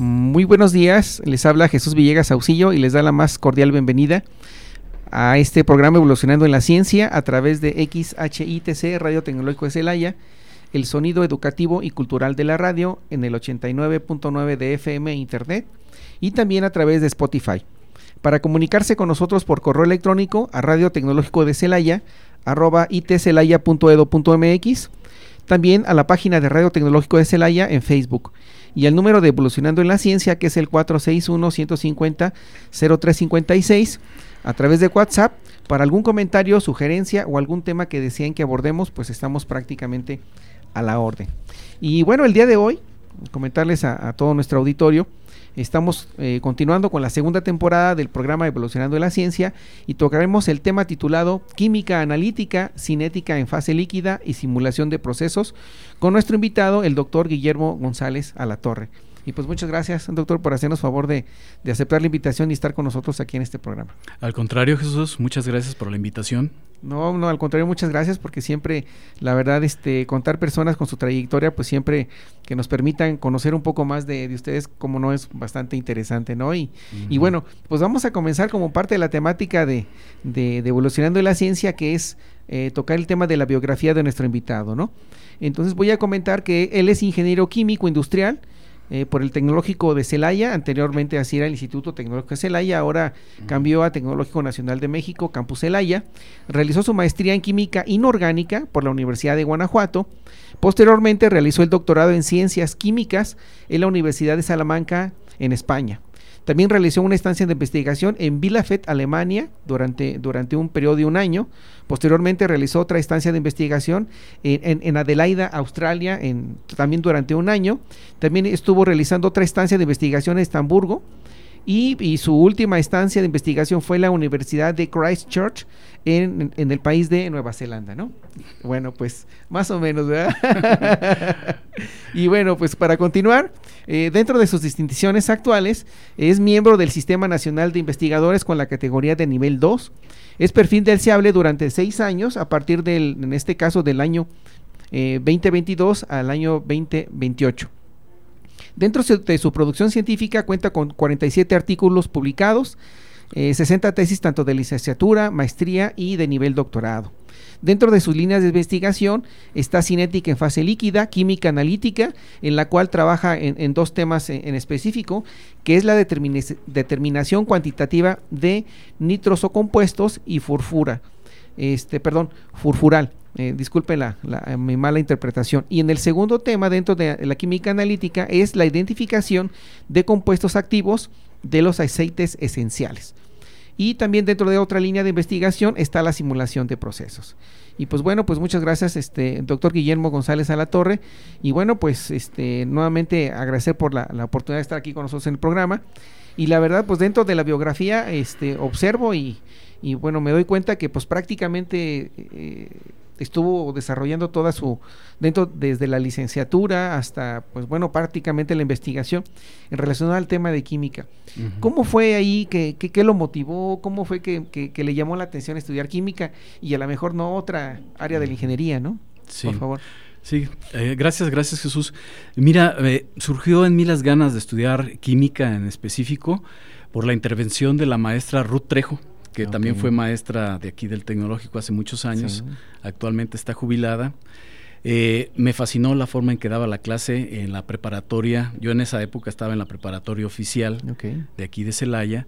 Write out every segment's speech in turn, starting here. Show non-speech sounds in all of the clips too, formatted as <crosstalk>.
Muy buenos días, les habla Jesús Villegas Saucillo y les da la más cordial bienvenida a este programa Evolucionando en la Ciencia a través de XHITC Radio Tecnológico de Celaya, el sonido educativo y cultural de la radio en el 89.9 de FM Internet y también a través de Spotify. Para comunicarse con nosotros por correo electrónico a Radio Tecnológico de Celaya arroba también a la página de Radio Tecnológico de Celaya en Facebook y el número de Evolucionando en la Ciencia, que es el 461-150-0356, a través de WhatsApp. Para algún comentario, sugerencia o algún tema que deseen que abordemos, pues estamos prácticamente a la orden. Y bueno, el día de hoy, comentarles a, a todo nuestro auditorio, Estamos eh, continuando con la segunda temporada del programa Evolucionando la Ciencia y tocaremos el tema titulado Química Analítica, Cinética en fase líquida y simulación de procesos con nuestro invitado, el doctor Guillermo González Alatorre. Y pues muchas gracias, doctor, por hacernos favor de, de, aceptar la invitación y estar con nosotros aquí en este programa. Al contrario, Jesús, muchas gracias por la invitación. No, no, al contrario, muchas gracias porque siempre, la verdad, este, contar personas con su trayectoria, pues siempre que nos permitan conocer un poco más de, de ustedes, como no es bastante interesante, ¿no? Y, uh -huh. y, bueno, pues vamos a comenzar como parte de la temática de, de, de Evolucionando la Ciencia, que es eh, tocar el tema de la biografía de nuestro invitado, ¿no? Entonces voy a comentar que él es ingeniero químico industrial, eh, por el Tecnológico de Celaya, anteriormente así era el Instituto Tecnológico de Celaya, ahora uh -huh. cambió a Tecnológico Nacional de México, Campus Celaya, realizó su maestría en Química Inorgánica por la Universidad de Guanajuato, posteriormente realizó el doctorado en Ciencias Químicas en la Universidad de Salamanca, en España. También realizó una estancia de investigación en Bielefeld, Alemania, durante, durante un periodo de un año. Posteriormente realizó otra estancia de investigación en, en, en Adelaida, Australia, en, también durante un año. También estuvo realizando otra estancia de investigación en Estamburgo. Y, y, su última estancia de investigación fue la Universidad de Christchurch en, en, el país de Nueva Zelanda, ¿no? Bueno, pues más o menos, ¿verdad? <laughs> y bueno, pues para continuar, eh, dentro de sus distinciones actuales, es miembro del Sistema Nacional de Investigadores con la categoría de nivel 2. Es perfil deseable durante seis años, a partir del, en este caso, del año eh, 2022 al año 2028. Dentro de su producción científica cuenta con 47 artículos publicados, eh, 60 tesis tanto de licenciatura, maestría y de nivel doctorado. Dentro de sus líneas de investigación está cinética en fase líquida, química analítica, en la cual trabaja en, dos temas en, específico, que es la determina determinación cuantitativa de nitrosocompuestos y furfura, este, perdón, furfural. Eh, disculpe la, mi mala interpretación. Y en el segundo tema, dentro de la química analítica, es la identificación de compuestos activos de los aceites esenciales. Y también dentro de otra línea de investigación está la simulación de procesos. Y pues bueno, pues muchas gracias, este doctor Guillermo González a la Torre. Y bueno, pues este nuevamente agradecer por la, la, oportunidad de estar aquí con nosotros en el programa. Y la verdad, pues dentro de la biografía, este, observo y, y bueno, me doy cuenta que pues prácticamente eh, estuvo desarrollando toda su dentro desde la licenciatura hasta pues bueno prácticamente la investigación en relación al tema de química. Uh -huh. cómo fue ahí que, que, que, lo motivó cómo fue que, que, le llamó la atención estudiar química y a lo mejor no otra área de la ingeniería no sí. por favor. Sí, eh, gracias, gracias Jesús. Mira, eh, surgió en mí las ganas de estudiar química en específico por la intervención de la maestra Ruth Trejo, que okay. también fue maestra de aquí del tecnológico hace muchos años, sí. actualmente está jubilada. Eh, me fascinó la forma en que daba la clase en la preparatoria. Yo en esa época estaba en la preparatoria oficial okay. de aquí de Celaya.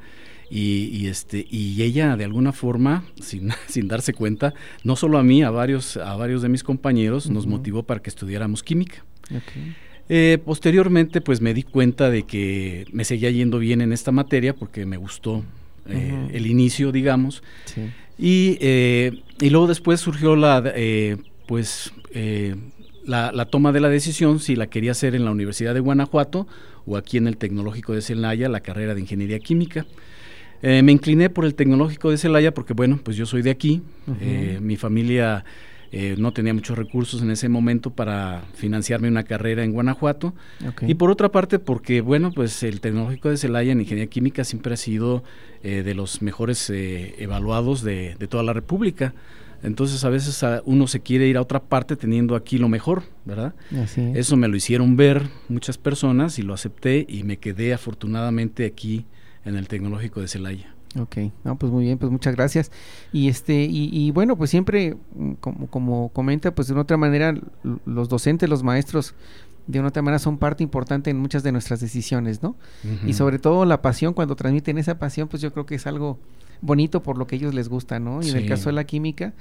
Y, y, este y ella de alguna forma <laughs> sin, sin, darse cuenta no solo a mí a varios a varios de mis compañeros uh -huh. nos motivó para que estudiáramos química okay. eh, posteriormente pues me di cuenta de que me seguía yendo bien en esta materia porque me gustó eh, uh -huh. el inicio digamos sí. y, eh, y luego después surgió la eh, pues la, toma de la decisión si la quería hacer en la Universidad de Guanajuato o aquí en el Tecnológico de Celaya, la carrera de Ingeniería Química. Me incliné por el Tecnológico de Celaya porque, bueno, pues yo soy de aquí, mi familia eh, no tenía muchos recursos en ese momento para financiarme una carrera en Guanajuato. Y por otra parte, porque, bueno, pues el Tecnológico de Celaya en Ingeniería Química siempre ha sido de los mejores evaluados de, de toda la República. Entonces a veces uno se quiere ir a otra parte teniendo aquí lo mejor, ¿verdad? Eso me lo hicieron ver muchas personas y lo acepté y me quedé afortunadamente aquí en el Tecnológico de Celaya. Ok, no, pues muy bien, pues muchas gracias. Y este, y, bueno, pues siempre, mm, como, como comenta, pues de una otra manera, los docentes, los maestros, de una otra manera son parte importante en muchas de nuestras decisiones, ¿no? Y sobre todo la pasión, cuando transmiten esa pasión, pues yo creo que es algo bonito por lo que ellos les gusta, ¿no? Y en el caso de la química,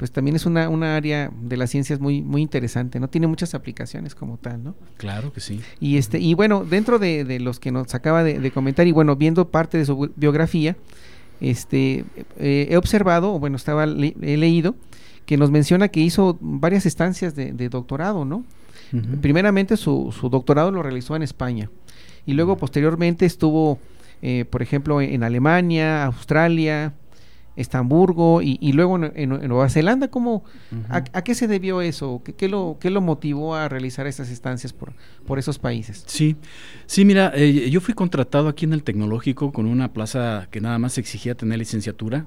pues también es una, una área de las ciencias muy, muy interesante, ¿no? Tiene muchas aplicaciones como tal, ¿no? Claro que sí. Y este, y bueno, dentro de, los que nos acaba de, comentar, y bueno, viendo parte de su biografía, este eh, he observado, o bueno, estaba he leído, que nos menciona que hizo varias estancias de, doctorado, ¿no? Primeramente su, su doctorado lo realizó en España. Y luego posteriormente estuvo eh, por ejemplo, en Alemania, Australia, Estamburgo y, luego en, Nueva Zelanda. ¿cómo, a, qué se debió eso? ¿Qué, lo, ¿Qué lo motivó a realizar esas estancias por, por esos países? Sí, sí, mira, eh, yo fui contratado aquí en el tecnológico con una plaza que nada más exigía tener licenciatura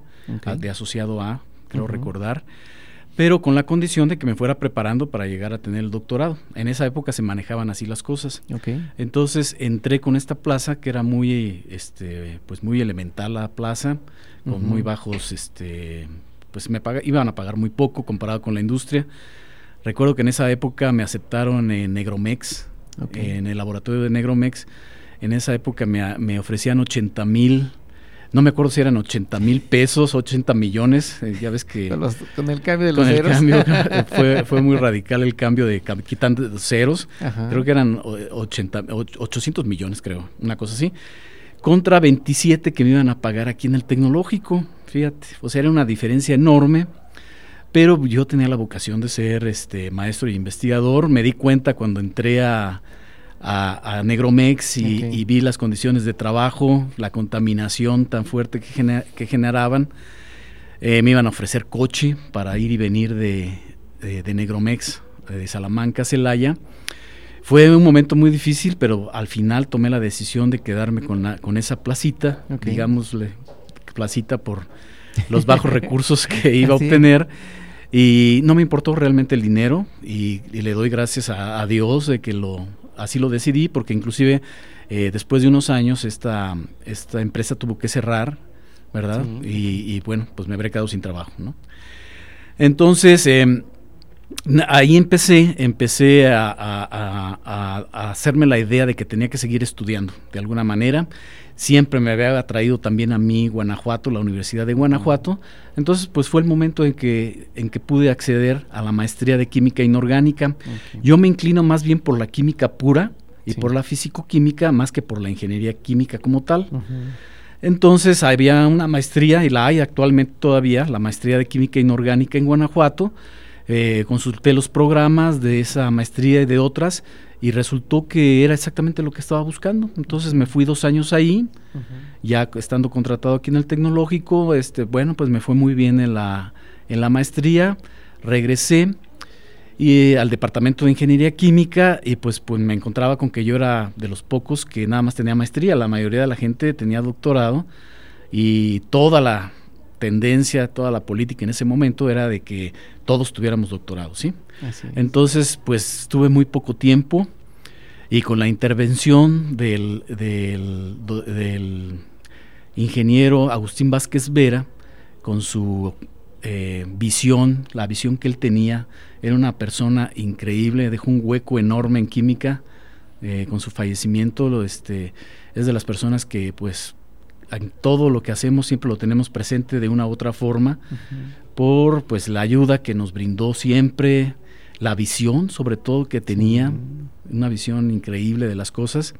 de asociado a, creo recordar pero con la condición de que me fuera preparando para llegar a tener el doctorado. En esa época se manejaban así las cosas. Entonces entré con esta plaza que era muy, este, pues muy elemental la plaza, con muy bajos, este, pues me iban a pagar muy poco comparado con la industria. Recuerdo que en esa época me aceptaron en Negromex, en el laboratorio de Negromex. En esa época me, me ofrecían 80 mil no me acuerdo si eran 80 mil pesos, 80 millones, eh, ya ves que... Con, el cambio de los ceros. <laughs> fue, fue, muy radical el cambio de quitando ceros, creo que eran 80, 800 millones, creo, una cosa así, contra 27 que me iban a pagar aquí en el tecnológico, fíjate, o sea, era una diferencia enorme, pero yo tenía la vocación de ser este maestro e investigador, me di cuenta cuando entré a a, Negromex y, vi las condiciones de trabajo, la contaminación tan fuerte que, que generaban. Eh, me iban a ofrecer coche para ir y venir de, de, Negromex, de Salamanca a Celaya. Fue un momento muy difícil, pero al final tomé la decisión de quedarme con, con esa placita, digámosle placita por los bajos <laughs> recursos que iba a obtener. Y no me importó realmente el dinero y, le doy gracias a, Dios de que lo, así lo decidí porque inclusive eh, después de unos años esta, esta empresa tuvo que cerrar, ¿verdad? Y, bueno, pues me habré quedado sin trabajo, ¿no? Entonces, em, ahí empecé, empecé a, a, hacerme la idea de que tenía que seguir estudiando de alguna manera. Siempre me había atraído también a mí Guanajuato, la Universidad de Guanajuato. Entonces, pues fue el momento en que, en que pude acceder a la maestría de química inorgánica. Yo me inclino más bien por la química pura y por la físico-química más que por la ingeniería química como tal. Entonces había una maestría, y la hay actualmente todavía, la maestría de química inorgánica en Guanajuato. Eh, consulté los programas de esa maestría y de otras y resultó que era exactamente lo que estaba buscando. Entonces me fui dos años ahí, ya estando contratado aquí en el tecnológico, este, bueno, pues me fue muy bien en la, en la maestría, regresé y al departamento de ingeniería química y pues, pues me encontraba con que yo era de los pocos que nada más tenía maestría, la mayoría de la gente tenía doctorado y toda la tendencia, toda la política en ese momento era de que todos tuviéramos doctorado, ¿sí? Entonces, pues estuve muy poco tiempo y con la intervención del, del, ingeniero Agustín Vázquez Vera, con su eh, visión, la visión que él tenía, era una persona increíble, dejó un hueco enorme en química, eh, con su fallecimiento, lo, este, es de las personas que pues en todo lo que hacemos siempre lo tenemos presente de una u otra forma por pues la ayuda que nos brindó siempre, la visión sobre todo que tenía, una visión increíble de las cosas.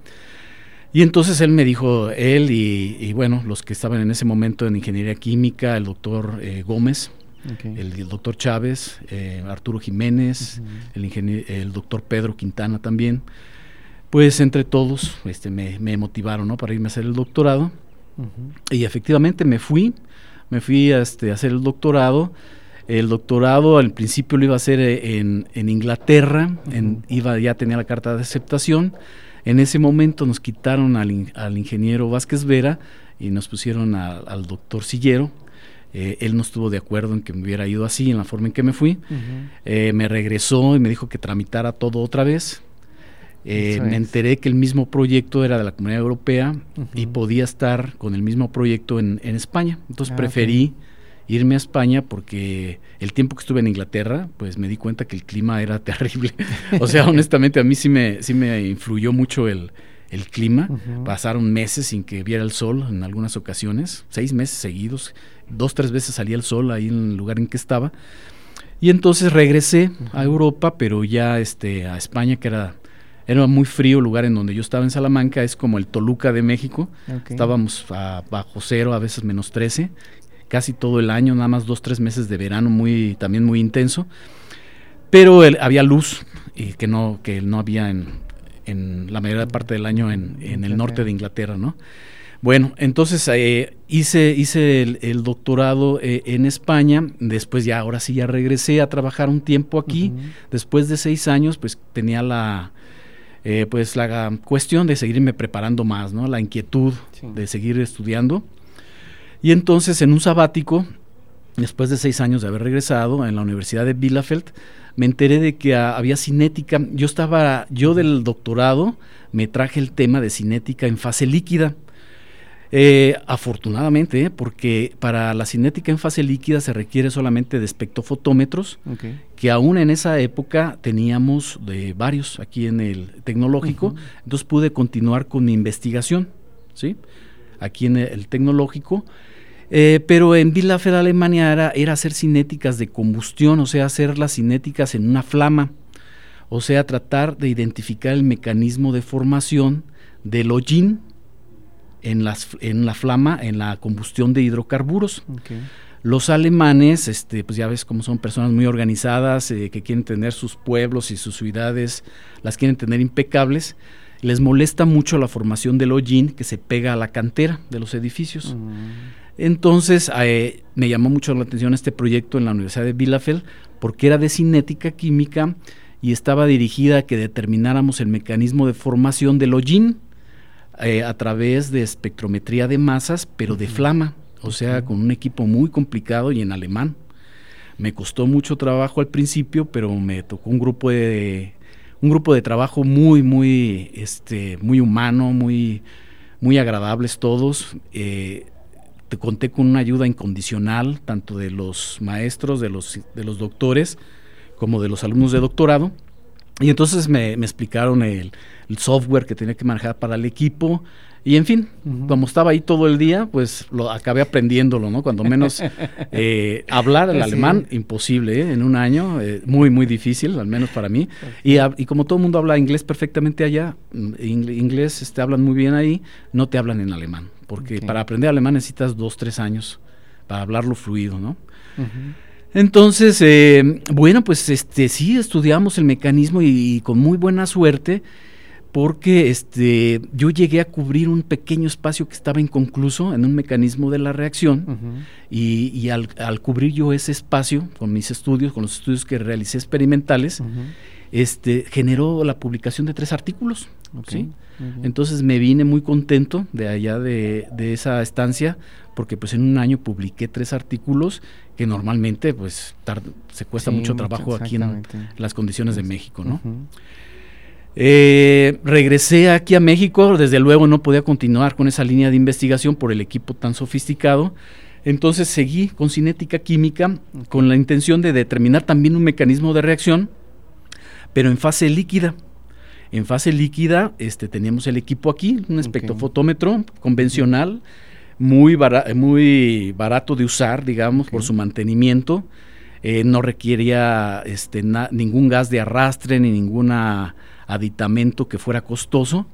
Y entonces él me dijo, él y, bueno, los que estaban en ese momento en ingeniería química, el doctor eh, Gómez, el, doctor Chávez, eh, Arturo Jiménez, el, el doctor Pedro Quintana también. Pues entre todos este, me, motivaron ¿no? para irme a hacer el doctorado. Y efectivamente me fui, me fui a, este, a hacer el doctorado. El doctorado al principio lo iba a hacer eh, en, Inglaterra, en, iba, ya tenía la carta de aceptación. En ese momento nos quitaron al, al ingeniero Vázquez Vera y nos pusieron al doctor Sillero. Eh, él no estuvo de acuerdo en que me hubiera ido así, en la forma en que me fui. Eh, me regresó y me dijo que tramitara todo otra vez. Eh, me enteré que el mismo proyecto era de la Comunidad Europea y podía estar con el mismo proyecto en, España. Entonces ah, preferí irme a España porque el tiempo que estuve en Inglaterra, pues me di cuenta que el clima era <laughs> terrible. o sea, honestamente a mí sí me, sí me influyó mucho el, el clima. Pasaron meses sin que viera el sol en algunas ocasiones, seis meses seguidos, dos, tres veces salía el sol ahí en el lugar en que estaba. Y entonces regresé a Europa, pero ya este, a España, que era, era muy frío el lugar en donde yo estaba en Salamanca, es como el Toluca de México. Estábamos bajo cero, a veces menos 13, casi todo el año, nada más dos, tres meses de verano muy, también muy intenso. Pero había luz y que no, que no había en, en la mayor parte del año en, el norte de Inglaterra, ¿no? Bueno, entonces eh, hice, hice el, doctorado eh, en España, después ya, ahora sí ya regresé a trabajar un tiempo aquí, después de seis años, pues tenía la, eh, pues la cuestión de seguirme preparando más, ¿no? La inquietud de seguir estudiando. Y entonces en un sabático, después de seis años de haber regresado en la Universidad de Bielefeld, me enteré de que había cinética. Yo estaba, yo del doctorado me traje el tema de cinética en fase líquida. Eh, afortunadamente, porque para la cinética en fase líquida se requiere solamente de espectrofotómetros, que aún en esa época teníamos de varios aquí en el tecnológico, entonces pude continuar con mi investigación, ¿sí? Aquí en el tecnológico. Eh, pero en Bielefeld, Alemania, era, hacer cinéticas de combustión, o sea, hacer las cinéticas en una flama, o sea, tratar de identificar el mecanismo de formación del hollín en, las, en la flama, en la combustión de hidrocarburos. Los alemanes, este, pues ya ves cómo son personas muy organizadas, eh, que quieren tener sus pueblos y sus ciudades, las quieren tener impecables. Les molesta mucho la formación del hollín que se pega a la cantera de los edificios. Mm. Entonces eh, me llamó mucho la atención este proyecto en la Universidad de Bielefeld porque era de cinética química y estaba dirigida a que determináramos el mecanismo de formación del hollín eh, a través de espectrometría de masas, pero de flama, o sea, con un equipo muy complicado y en alemán. Me costó mucho trabajo al principio, pero me tocó un grupo de un grupo de trabajo muy, muy, este, muy humano, muy, muy agradables todos. Eh, conté con una ayuda incondicional, tanto de los maestros, de los, de los doctores, como de los alumnos de doctorado. Y entonces me, explicaron el, software que tenía que manejar para el equipo. Y en fin, como estaba ahí todo el día, pues lo acabé aprendiéndolo, ¿no? Cuando menos <laughs> eh, hablar el alemán, imposible, ¿eh? en un año, eh, muy, muy difícil, al menos para mí. Y, y, como todo el mundo habla inglés perfectamente allá, mm, inglés este, hablan muy bien ahí, no te hablan en alemán porque para aprender alemán necesitas dos, tres años para hablarlo fluido, ¿no? Entonces, eh, bueno, pues este sí estudiamos el mecanismo y, con muy buena suerte, porque este yo llegué a cubrir un pequeño espacio que estaba inconcluso en un mecanismo de la reacción y, al, cubrir yo ese espacio con mis estudios, con los estudios que realicé experimentales, este generó la publicación de tres artículos. ¿sí? Entonces me vine muy contento de allá de, esa estancia porque pues en un año publiqué tres artículos que normalmente pues se cuesta mucho trabajo aquí en las condiciones de México, ¿no? Eh, regresé aquí a México, desde luego no podía continuar con esa línea de investigación por el equipo tan sofisticado, entonces seguí con cinética química con la intención de determinar también un mecanismo de reacción, pero en fase líquida. En fase líquida este, teníamos el equipo aquí, un espectrofotómetro convencional, muy, muy barato de usar, digamos, por su mantenimiento. eh, no requería este, ningún gas de arrastre ni ningún aditamento que fuera costoso.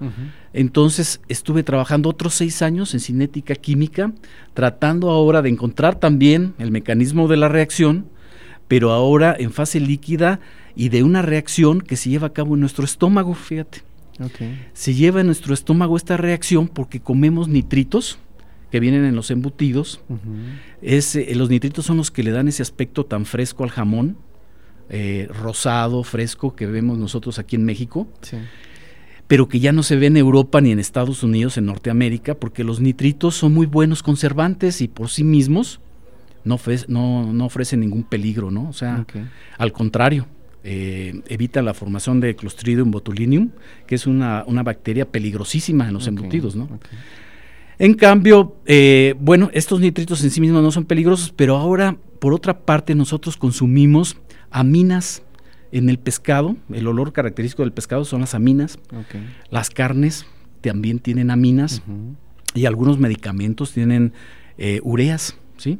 Entonces estuve trabajando otros seis años en cinética química, tratando ahora de encontrar también el mecanismo de la reacción, pero ahora en fase líquida y de una reacción que se lleva a cabo en nuestro estómago, fíjate. Se lleva en nuestro estómago esta reacción porque comemos nitritos que vienen en los embutidos. Eh, los nitritos son los que le dan ese aspecto tan fresco al jamón, eh, rosado, fresco, que vemos nosotros aquí en México. pero que ya no se ve en Europa ni en Estados Unidos, en Norteamérica, porque los nitritos son muy buenos conservantes y por sí mismos no, ofrecen ningún peligro, ¿no? O sea, al contrario, eh, evita la formación de Clostridium botulinum, que es una, bacteria peligrosísima en los embutidos, ¿no? En cambio, eh, bueno, estos nitritos en sí mismos no son peligrosos, pero ahora, por otra parte, nosotros consumimos aminas en el pescado. El olor característico del pescado son las aminas. Las carnes también tienen aminas y algunos medicamentos tienen eh, ureas, ¿sí?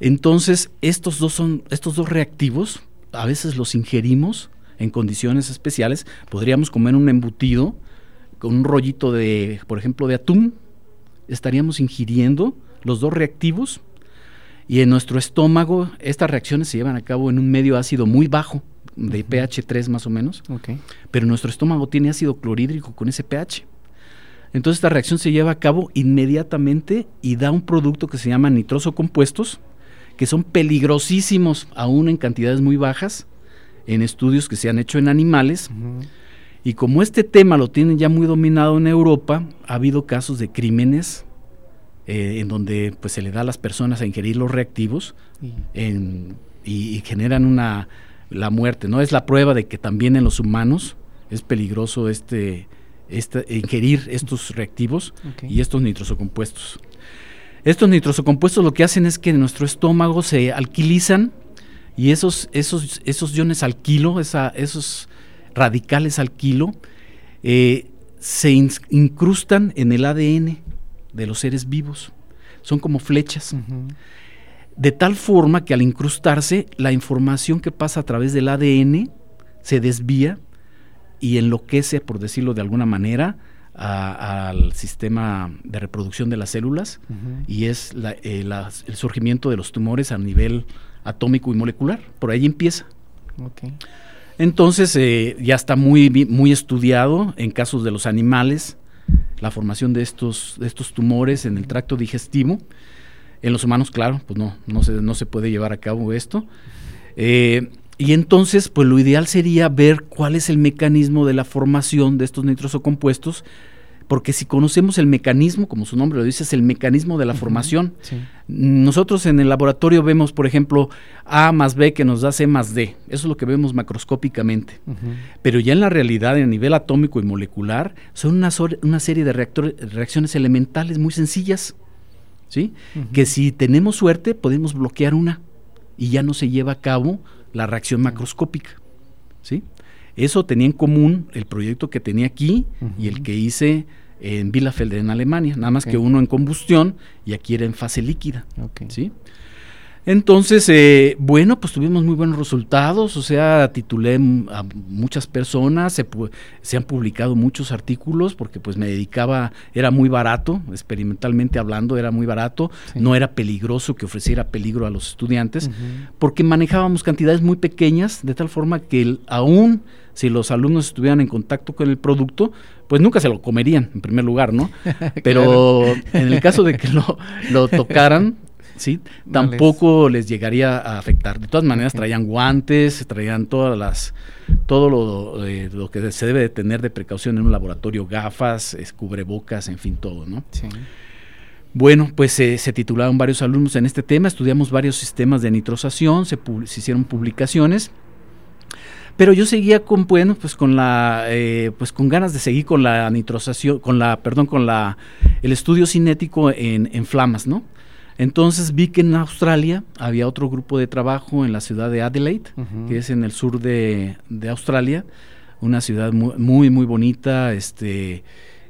Entonces, estos dos son estos dos reactivos a veces los ingerimos en condiciones especiales. Podríamos comer un embutido con un rollito de, por ejemplo, de atún. Estaríamos ingiriendo los dos reactivos y en nuestro estómago estas reacciones se llevan a cabo en un medio ácido muy bajo, de pH 3 más o menos. Pero nuestro estómago tiene ácido clorhídrico con ese pH. Entonces esta reacción se lleva a cabo inmediatamente y da un producto que se llama nitroso compuestos, que son peligrosísimos aún en cantidades muy bajas, en estudios que se han hecho en animales. Y como este tema lo tienen ya muy dominado en Europa, ha habido casos de crímenes eh, en donde pues, se le da a las personas a ingerir los reactivos y, generan una, la muerte. ¿no? Es la prueba de que también en los humanos es peligroso este, este ingerir estos reactivos y estos nitrosocompuestos. Estos nitrosocompuestos lo que hacen es que en nuestro estómago se alquilizan y esos, esos, esos iones alquilo, esa, esos radicales alquilo, eh, se incrustan en el ADN de los seres vivos. Son como flechas. De tal forma que al incrustarse, la información que pasa a través del ADN se desvía y enloquece, por decirlo de alguna manera, al sistema de reproducción de las células y es eh, el surgimiento de los tumores a nivel atómico y molecular. Por ahí empieza. Entonces eh, ya está muy, muy estudiado en casos de los animales la formación de estos, de estos tumores en el tracto digestivo. En los humanos, claro, pues no, no se, no se puede llevar a cabo esto. Eh, y entonces, pues lo ideal sería ver cuál es el mecanismo de la formación de estos nitrosocompuestos, porque si conocemos el mecanismo, como su nombre lo dice, es el mecanismo de la formación. Nosotros en el laboratorio vemos, por ejemplo, A más B que nos da C más D. Eso es lo que vemos macroscópicamente. Pero ya en la realidad, a nivel atómico y molecular, son una, una serie de reacciones elementales muy sencillas. ¿sí? Que si tenemos suerte, podemos bloquear una y ya no se lleva a cabo la reacción macroscópica. ¿sí? Eso tenía en común el proyecto que tenía aquí y el que hice en Bielefeld en Alemania, nada más que uno en combustión y aquí era en fase líquida. ¿sí? Entonces, eh, bueno, pues tuvimos muy buenos resultados, o sea, titulé a muchas personas, se, se, han publicado muchos artículos porque pues me dedicaba, era muy barato, experimentalmente hablando, era muy barato, no era peligroso que ofreciera peligro a los estudiantes, porque manejábamos cantidades muy pequeñas, de tal forma que aún si los alumnos estuvieran en contacto con el producto, pues nunca se lo comerían, en primer lugar, ¿no? <laughs> Pero en el caso de que lo, lo tocaran, <laughs> ¿sí? Tampoco les... llegaría a afectar. De todas maneras, traían guantes, traían todas las, todo lo, eh, lo, que se debe de tener de precaución en un laboratorio, gafas, cubrebocas, en fin, todo, ¿no? Sí. Bueno, pues se titularon varios alumnos en este tema, estudiamos varios sistemas de nitrosación, se, se hicieron publicaciones pero yo seguía con bueno pues con la eh, pues con ganas de seguir con la nitrosación con la perdón con la el estudio cinético en, en flamas no entonces vi que en Australia había otro grupo de trabajo en la ciudad de Adelaide, que es en el sur de, Australia, una ciudad muy, muy, bonita, este,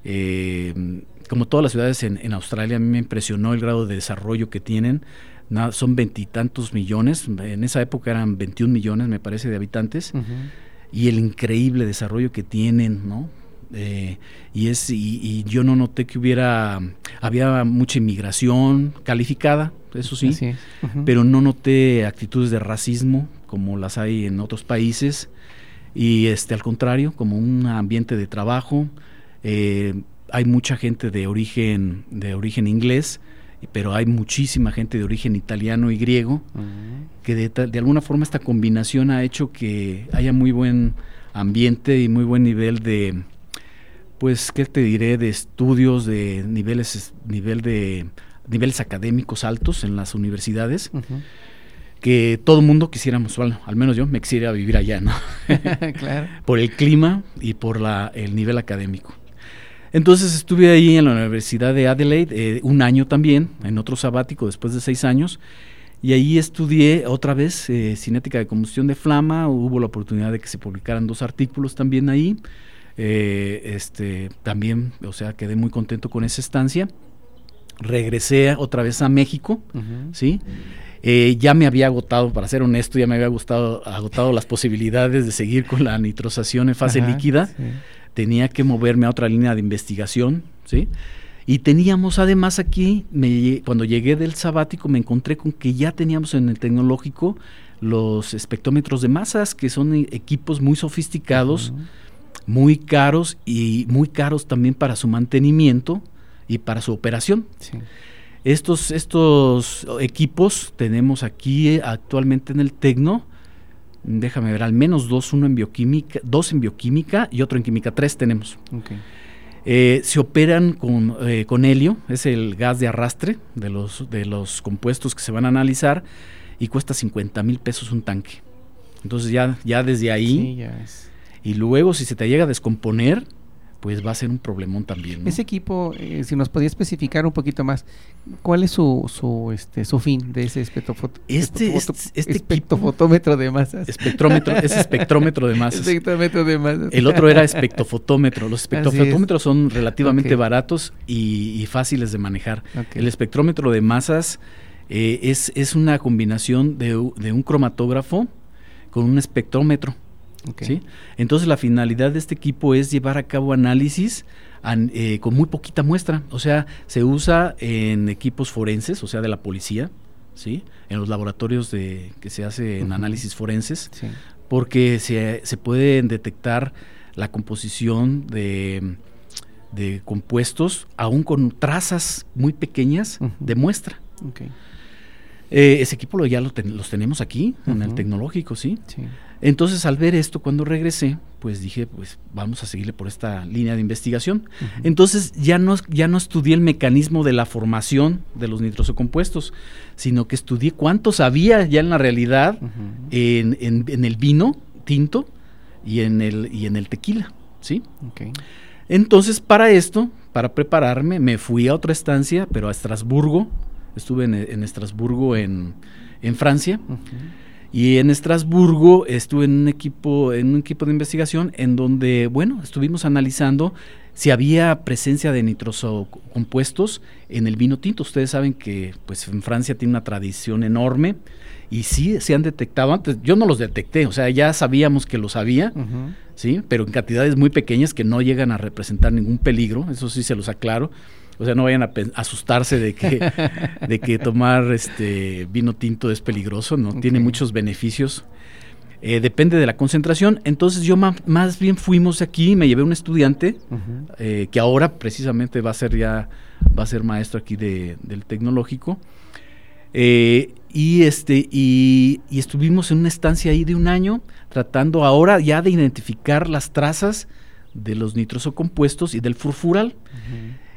eh, como todas las ciudades en, Australia, a mí me impresionó el grado de desarrollo que tienen, son veintitantos millones, en esa época eran 21 millones, me parece, de habitantes, y el increíble desarrollo que tienen, ¿no? Eh, y es y, yo no noté que hubiera había mucha inmigración calificada eso sí pero no noté actitudes de racismo como las hay en otros países. Y este al contrario como un ambiente de trabajo eh, hay mucha gente de origen de origen inglés pero hay muchísima gente de origen italiano y griego que de, de, alguna forma esta combinación ha hecho que haya muy buen ambiente y muy buen nivel de pues qué te diré de estudios de niveles nivel de niveles académicos altos en las universidades que todo el mundo quisiéramos, bueno, al menos yo me quisiera vivir allá, ¿no? <laughs> claro. Por el clima y por la, el nivel académico. Entonces estuve ahí en la Universidad de Adelaide eh, un año también, en otro sabático después de seis años, y ahí estudié otra vez eh, cinética de combustión de flama, hubo la oportunidad de que se publicaran dos artículos también ahí, eh, este, también, o sea, quedé muy contento con esa estancia. Regresé otra vez a México, ¿sí? Eh, ya me había agotado, para ser honesto, ya me había gustado, agotado las posibilidades de seguir con la nitrosación en fase líquida. Tenía que moverme a otra línea de investigación, ¿sí? Y teníamos además aquí, cuando llegué del sabático, me encontré con que ya teníamos en el tecnológico los espectrómetros de masas, que son e, equipos muy sofisticados, muy caros y muy caros también para su mantenimiento y para su operación. Estos, estos equipos tenemos aquí eh, actualmente en el Tecno, déjame ver, al menos dos, uno en bioquímica, dos en bioquímica y otro en química, tres tenemos. Eh, se operan con, eh, con, helio, es el gas de arrastre de los, de los compuestos que se van a analizar y cuesta 50 mil pesos un tanque. Entonces ya, ya desde ahí, y luego si se te llega a descomponer, pues va a ser un problemón también. Ese equipo, eh, si nos podía especificar un poquito más, ¿cuál es su, su, este, su fin de ese espectrofoto, este, este espectrofotómetro de masas? Espectrómetro, es espectrómetro de masas. Espectrómetro de masas. El otro era espectrofotómetro. Los espectrofotómetros son relativamente baratos y, fáciles de manejar. El espectrómetro de masas eh, es, es una combinación de, de un cromatógrafo con un espectrómetro. Entonces la finalidad de este equipo es llevar a cabo análisis eh, con muy poquita muestra. O sea, se usa en equipos forenses, o sea, de la policía, ¿sí? en los laboratorios de, que se hace en análisis forenses, porque se, se pueden detectar la composición de, de, compuestos aún con trazas muy pequeñas de muestra. Eh, ese equipo lo, ya lo los tenemos aquí, en el tecnológico, ¿sí? Sí. Entonces, al ver esto, cuando regresé, pues dije, pues vamos a seguirle por esta línea de investigación. Entonces, ya no, ya no estudié el mecanismo de la formación de los nitrosocompuestos, sino que estudié cuántos había ya en la realidad en, en, el vino tinto y en el, y en el tequila, ¿sí? Entonces, para esto, para prepararme, me fui a otra estancia, pero a Estrasburgo. Estuve en, en Estrasburgo, en, en Francia. Y en Estrasburgo estuve en un equipo, en un equipo de investigación en donde, bueno, estuvimos analizando si había presencia de nitrosocompuestos en el vino tinto. Ustedes saben que pues en Francia tiene una tradición enorme y sí se han detectado antes. Yo no los detecté, o sea, ya sabíamos que los había, sí, pero en cantidades muy pequeñas que no llegan a representar ningún peligro. Eso sí se los aclaro. O sea, no vayan a asustarse de que, <laughs> de que tomar este vino tinto es peligroso, ¿no? Tiene muchos beneficios. Eh, depende de la concentración. Entonces yo más bien fuimos aquí, me llevé un estudiante eh, que ahora precisamente va a ser ya, va a ser maestro aquí de, del tecnológico. Eh, y este, y, estuvimos en una estancia ahí de un año, tratando ahora ya de identificar las trazas de los nitrosocompuestos y del furfural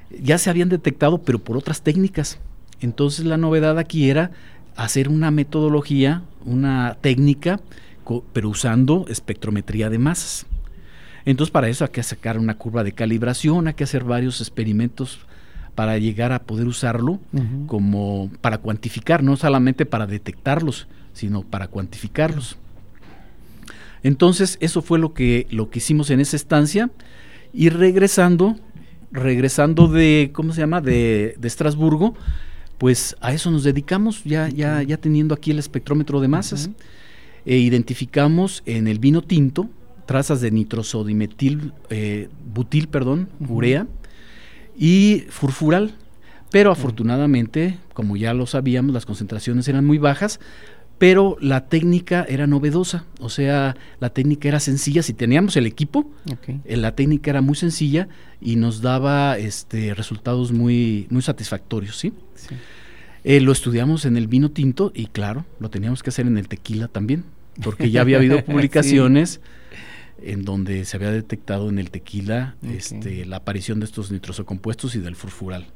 ya se habían detectado, pero por otras técnicas. Entonces la novedad aquí era hacer una metodología, una técnica, pero usando espectrometría de masas. Entonces para eso hay que sacar una curva de calibración, hay que hacer varios experimentos para llegar a poder usarlo como para cuantificar, no solamente para detectarlos, sino para cuantificarlos. Entonces eso fue lo que, lo que hicimos en esa estancia y regresando regresando de, ¿cómo se llama?, de, de Estrasburgo, pues a eso nos dedicamos, ya, ya, ya teniendo aquí el espectrómetro de masas. e identificamos en el vino tinto trazas de nitrosodimetil, eh, butil, perdón, urea y furfural. Pero afortunadamente, como ya lo sabíamos, las concentraciones eran muy bajas, pero la técnica era novedosa, o sea, la técnica era sencilla, si teníamos el equipo, eh, la técnica era muy sencilla y nos daba este, resultados muy, muy satisfactorios, ¿sí? Eh, lo estudiamos en el vino tinto y claro, lo teníamos que hacer en el tequila también, porque ya había habido <laughs> publicaciones en donde se había detectado en el tequila este, la aparición de estos nitrosocompuestos y del furfural.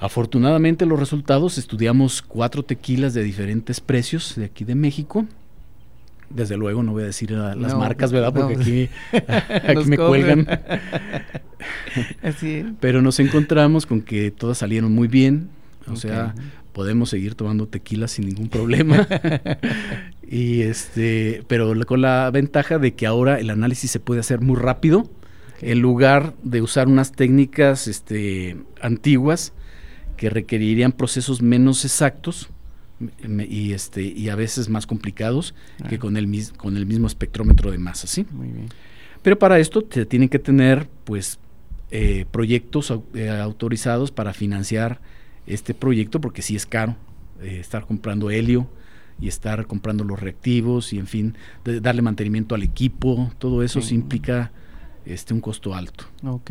Afortunadamente los resultados, estudiamos cuatro tequilas de diferentes precios de aquí de México. Desde luego no voy a decir las marcas, ¿verdad? Porque aquí, <laughs> me cuelgan. Pero nos encontramos con que todas salieron muy bien. O sea, podemos seguir tomando tequila sin ningún problema. <laughs> y este, pero con la ventaja de que ahora el análisis se puede hacer muy rápido. En lugar de usar unas técnicas este, antiguas, que requerirían procesos menos exactos y este y a veces más complicados que con el con el mismo espectrómetro de masa, ¿sí? Muy bien. Pero para esto se tienen que tener pues eh, proyectos eh, autorizados para financiar este proyecto porque sí es caro eh, estar comprando helio y estar comprando los reactivos y en fin darle mantenimiento al equipo todo eso implica este un costo alto. Ok.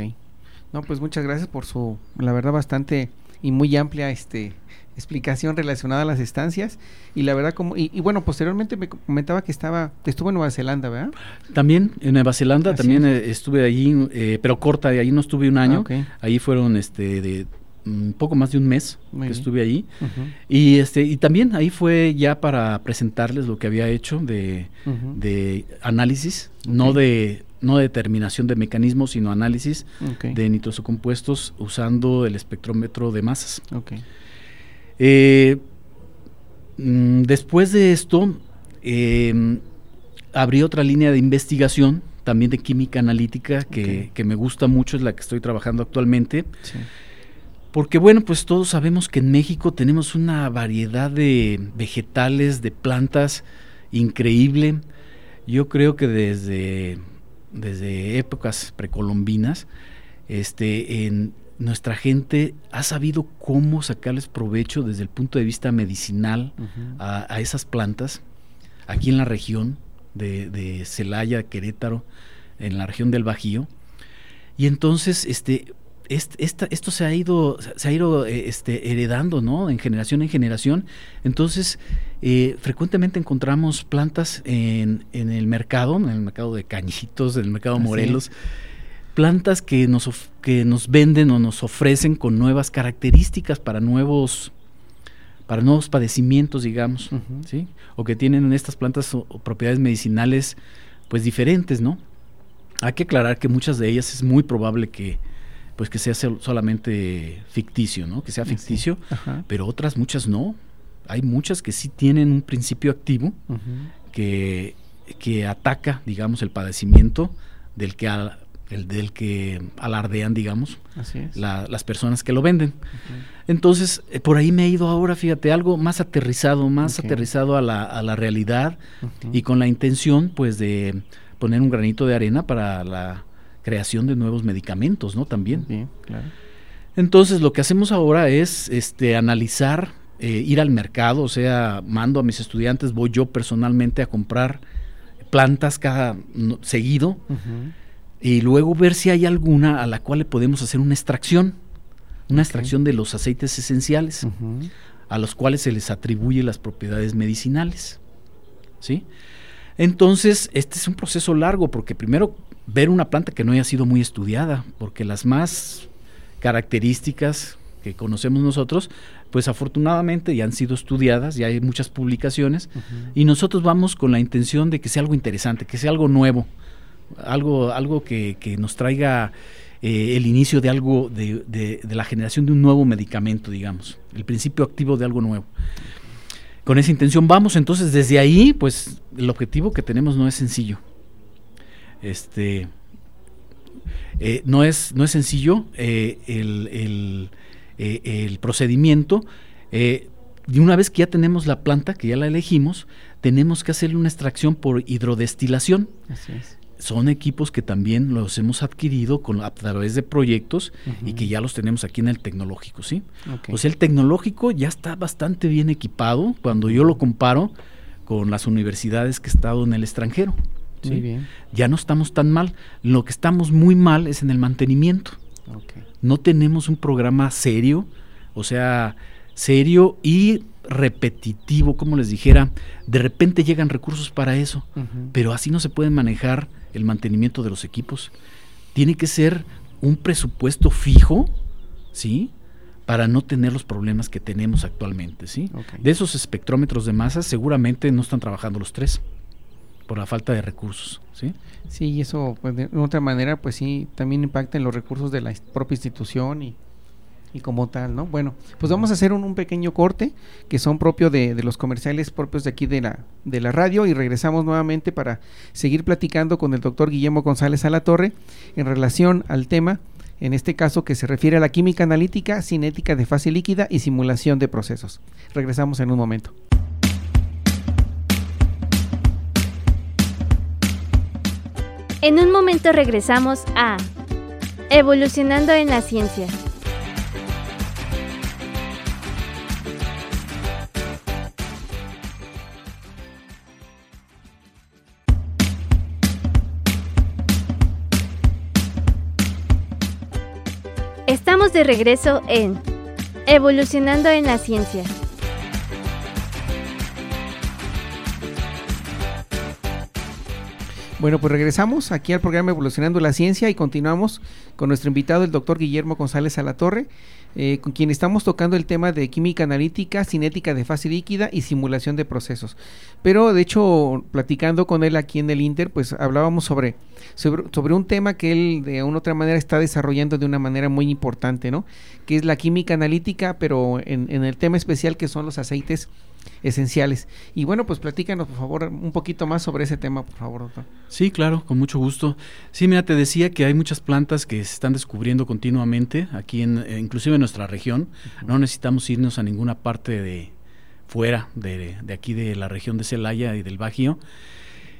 No, pues muchas gracias por su, la verdad, bastante y muy amplia este explicación relacionada a las estancias. Y la verdad como y, bueno posteriormente me comentaba que estaba estuvo en Nueva Zelanda verdad también en Nueva Zelanda también eh, estuve allí eh, pero corta de ahí no estuve un año. Ah, ahí fueron este de un poco más de un mes que estuve allí y este y también ahí fue ya para presentarles lo que había hecho de, de análisis no de no determinación de mecanismos, sino análisis de nitrosocompuestos usando el espectrómetro de masas. Eh, mm, después de esto, eh, abrí otra línea de investigación, también de química analítica, que, me gusta mucho, es la que estoy trabajando actualmente. Porque bueno, pues todos sabemos que en México tenemos una variedad de vegetales, de plantas increíble. Yo creo que desde desde épocas precolombinas, este, en nuestra gente ha sabido cómo sacarles provecho desde el punto de vista medicinal a, esas plantas aquí en la región de, Celaya, Querétaro, en la región del Bajío. Y entonces, este, esto se ha ido, se ha ido eh, este, heredando, ¿no? En generación en generación. Entonces, eh, frecuentemente encontramos plantas en, en, el mercado, en el mercado de cañitos, en el mercado Morelos, plantas que nos, que nos venden o nos ofrecen con nuevas características para nuevos para nuevos padecimientos, digamos, ¿sí? O que tienen estas plantas propiedades medicinales, pues diferentes, ¿no? Hay que aclarar que muchas de ellas es muy probable que, pues que sea solamente ficticio, ¿no? Que sea ficticio, pero otras muchas no. Hay muchas que sí tienen un principio activo que, que, ataca, digamos, el padecimiento del que, el, del que alardean, digamos, las personas que lo venden. Entonces, eh, por ahí me he ido ahora, fíjate, algo más aterrizado, más aterrizado a la, a la realidad y con la intención, pues, de poner un granito de arena para la creación de nuevos medicamentos, ¿no? También. Entonces, lo que hacemos ahora es este, analizar eh, ir al mercado, o sea, mando a mis estudiantes, voy yo personalmente a comprar plantas cada seguido y luego ver si hay alguna a la cual le podemos hacer una extracción, una extracción de los aceites esenciales, a los cuales se les atribuye las propiedades medicinales. ¿Sí? Entonces, este es un proceso largo porque primero ver una planta que no haya sido muy estudiada, porque las más características que conocemos nosotros pues afortunadamente ya han sido estudiadas, ya hay muchas publicaciones y nosotros vamos con la intención de que sea algo interesante, que sea algo nuevo, algo, algo que, nos traiga eh, el inicio de algo, de, de, la generación de un nuevo medicamento, digamos, el principio activo de algo nuevo. Con esa intención vamos, entonces desde ahí, pues el objetivo que tenemos no es sencillo. Este, eh, no, es, no es sencillo eh, el eh, el procedimiento. Y una vez que ya tenemos la planta, que ya la elegimos, tenemos que hacerle una extracción por hidrodestilación. Así es. Son equipos que también los hemos adquirido con, a través de proyectos y que ya los tenemos aquí en el tecnológico, ¿sí? O sea, el tecnológico ya está bastante bien equipado cuando yo lo comparo con las universidades que he estado en el extranjero. ¿Sí? Muy bien. Ya no estamos tan mal. Lo que estamos muy mal es en el mantenimiento. No tenemos un programa serio, o sea, serio y repetitivo, como les dijera. De repente llegan recursos para eso, pero así no se puede manejar el mantenimiento de los equipos. Tiene que ser un presupuesto fijo, ¿sí? Para no tener los problemas que tenemos actualmente, ¿sí? De esos espectrómetros de masa, seguramente no están trabajando los tres por la falta de recursos, ¿sí? Sí, y eso, pues, de otra manera, pues sí, también impacta en los recursos de la propia institución y, y como tal, ¿no? Bueno, pues vamos a hacer un, un pequeño corte que son propios de, de los comerciales propios de aquí de la, de la radio y regresamos nuevamente para seguir platicando con el doctor Guillermo González Alatorre en relación al tema, en este caso que se refiere a la química analítica, cinética de fase líquida y simulación de procesos. Regresamos en un momento. En un momento regresamos a Evolucionando en la ciencia. Estamos de regreso en Evolucionando en la ciencia. Bueno, pues regresamos aquí al programa Evolucionando la Ciencia y continuamos con nuestro invitado, el doctor Guillermo González Alatorre, eh, con quien estamos tocando el tema de química analítica, cinética de fase líquida y simulación de procesos. Pero de hecho, platicando con él aquí en el Inter, pues hablábamos sobre, sobre, sobre un tema que él de una u otra manera está desarrollando de una manera muy importante, ¿no? Que es la química analítica, pero en, en el tema especial que son los aceites esenciales. Y bueno, pues platícanos, por favor, un poquito más sobre ese tema, por favor, doctor. Sí, claro, con mucho gusto. Sí, mira, te decía que hay muchas plantas que se están descubriendo continuamente aquí, en, eh, inclusive en nuestra región. No necesitamos irnos a ninguna parte de fuera de, de aquí de la región de Celaya y del Bajío.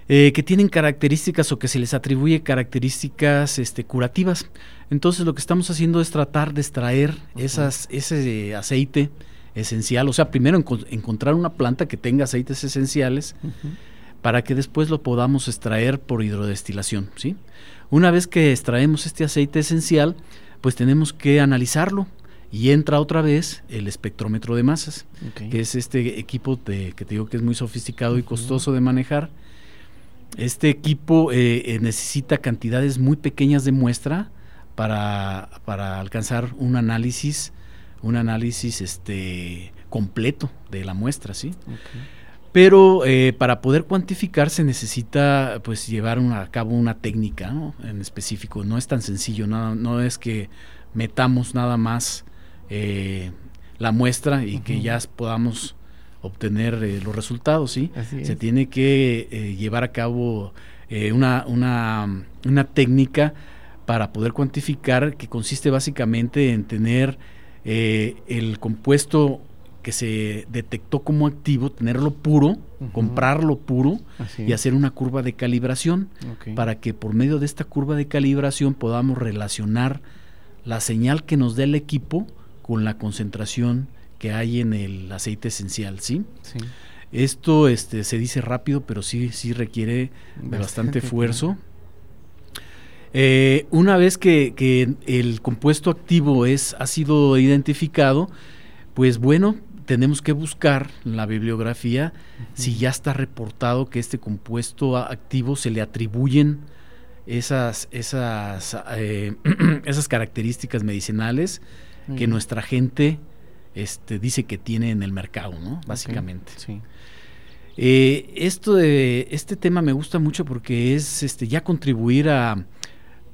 eh, que tienen características o que se les atribuye características este, curativas. Entonces lo que estamos haciendo es tratar de extraer esas, ese aceite esencial, o sea, primero enco- encontrar una planta que tenga aceites esenciales para que después lo podamos extraer por hidrodestilación, ¿sí? Una vez que extraemos este aceite esencial, pues tenemos que analizarlo y entra otra vez el espectrómetro de masas, Ok. que es este equipo de- que te digo que es muy sofisticado y costoso de manejar. Este equipo eh, eh, necesita cantidades muy pequeñas de muestra para, para alcanzar un análisis, un análisis este, completo de la muestra, ¿sí? Pero eh, para poder cuantificar se necesita pues llevar una- a cabo una técnica ¿no? en específico. No es tan sencillo, no, no es que metamos nada más eh, la muestra y que ya podamos obtener eh, los resultados, ¿sí? Así Se es. tiene que llevar a cabo una, una, una técnica para poder cuantificar que consiste básicamente en tener eh, el compuesto que se detectó como activo, tenerlo puro, comprarlo puro y hacer una curva de calibración para que por medio de esta curva de calibración podamos relacionar la señal que nos dé el equipo con la concentración que hay en el aceite esencial, ¿sí? Sí. Esto este, se dice rápido, pero sí, sí requiere de bastante Bastante esfuerzo. Eh, una vez que, que el compuesto activo es, ha sido identificado, pues bueno, tenemos que buscar en la bibliografía si ya está reportado que este compuesto activo se le atribuyen esas, esas, eh, <clears throat> esas características medicinales que nuestra gente este, dice que tiene en el mercado, ¿no? Básicamente. Sí. Eh, esto de, este tema me gusta mucho porque es este, ya contribuir a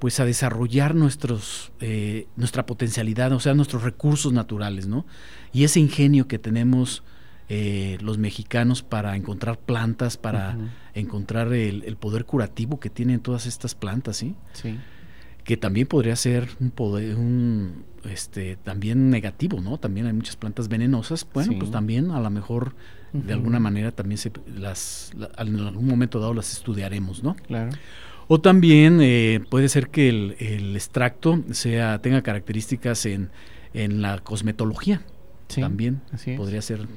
pues a desarrollar nuestros eh, nuestra potencialidad, o sea, nuestros recursos naturales, ¿no? Y ese ingenio que tenemos eh, los mexicanos para encontrar plantas, para encontrar el, el poder curativo que tienen todas estas plantas, ¿sí? Sí. que también podría ser un poder, un, este, también negativo, ¿no? También hay muchas plantas venenosas. Bueno, Sí. pues también a lo mejor de alguna manera también se las la- en algún momento dado las estudiaremos, ¿no? Claro. O también eh, puede ser que el, el extracto sea tenga características en, en la cosmetología. Sí, también así podría ser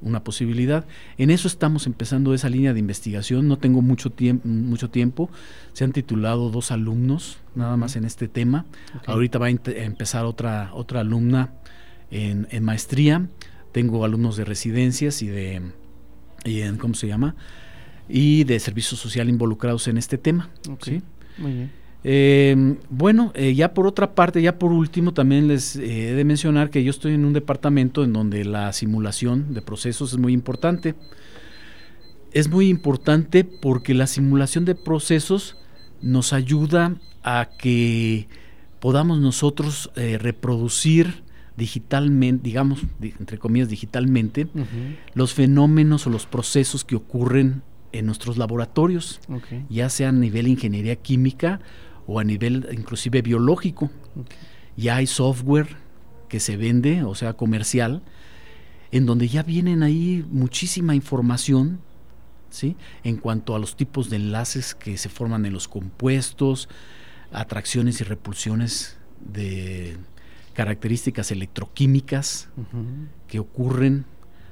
una posibilidad. En eso estamos empezando esa línea de investigación. No tengo mucho tiempo, mucho tiempo. Se han titulado dos alumnos nada más en este tema. Ahorita va a empezar otra otra alumna en, en maestría. Tengo alumnos de residencias y de y en cómo se llama y de servicio social involucrados en este tema. ¿sí? Muy bien. Eh, bueno, eh, ya por otra parte, ya por último, también les eh, he de mencionar que yo estoy en un departamento en donde la simulación de procesos es muy importante. Es muy importante porque la simulación de procesos nos ayuda a que podamos nosotros eh, reproducir digitalmente, digamos, di- entre comillas, digitalmente, los fenómenos o los procesos que ocurren en nuestros laboratorios ya sea a nivel ingeniería química o a nivel inclusive biológico. Ya hay software que se vende, o sea, comercial, en donde ya vienen ahí muchísima información, ¿sí? En cuanto a los tipos de enlaces que se forman en los compuestos, atracciones y repulsiones de características electroquímicas que ocurren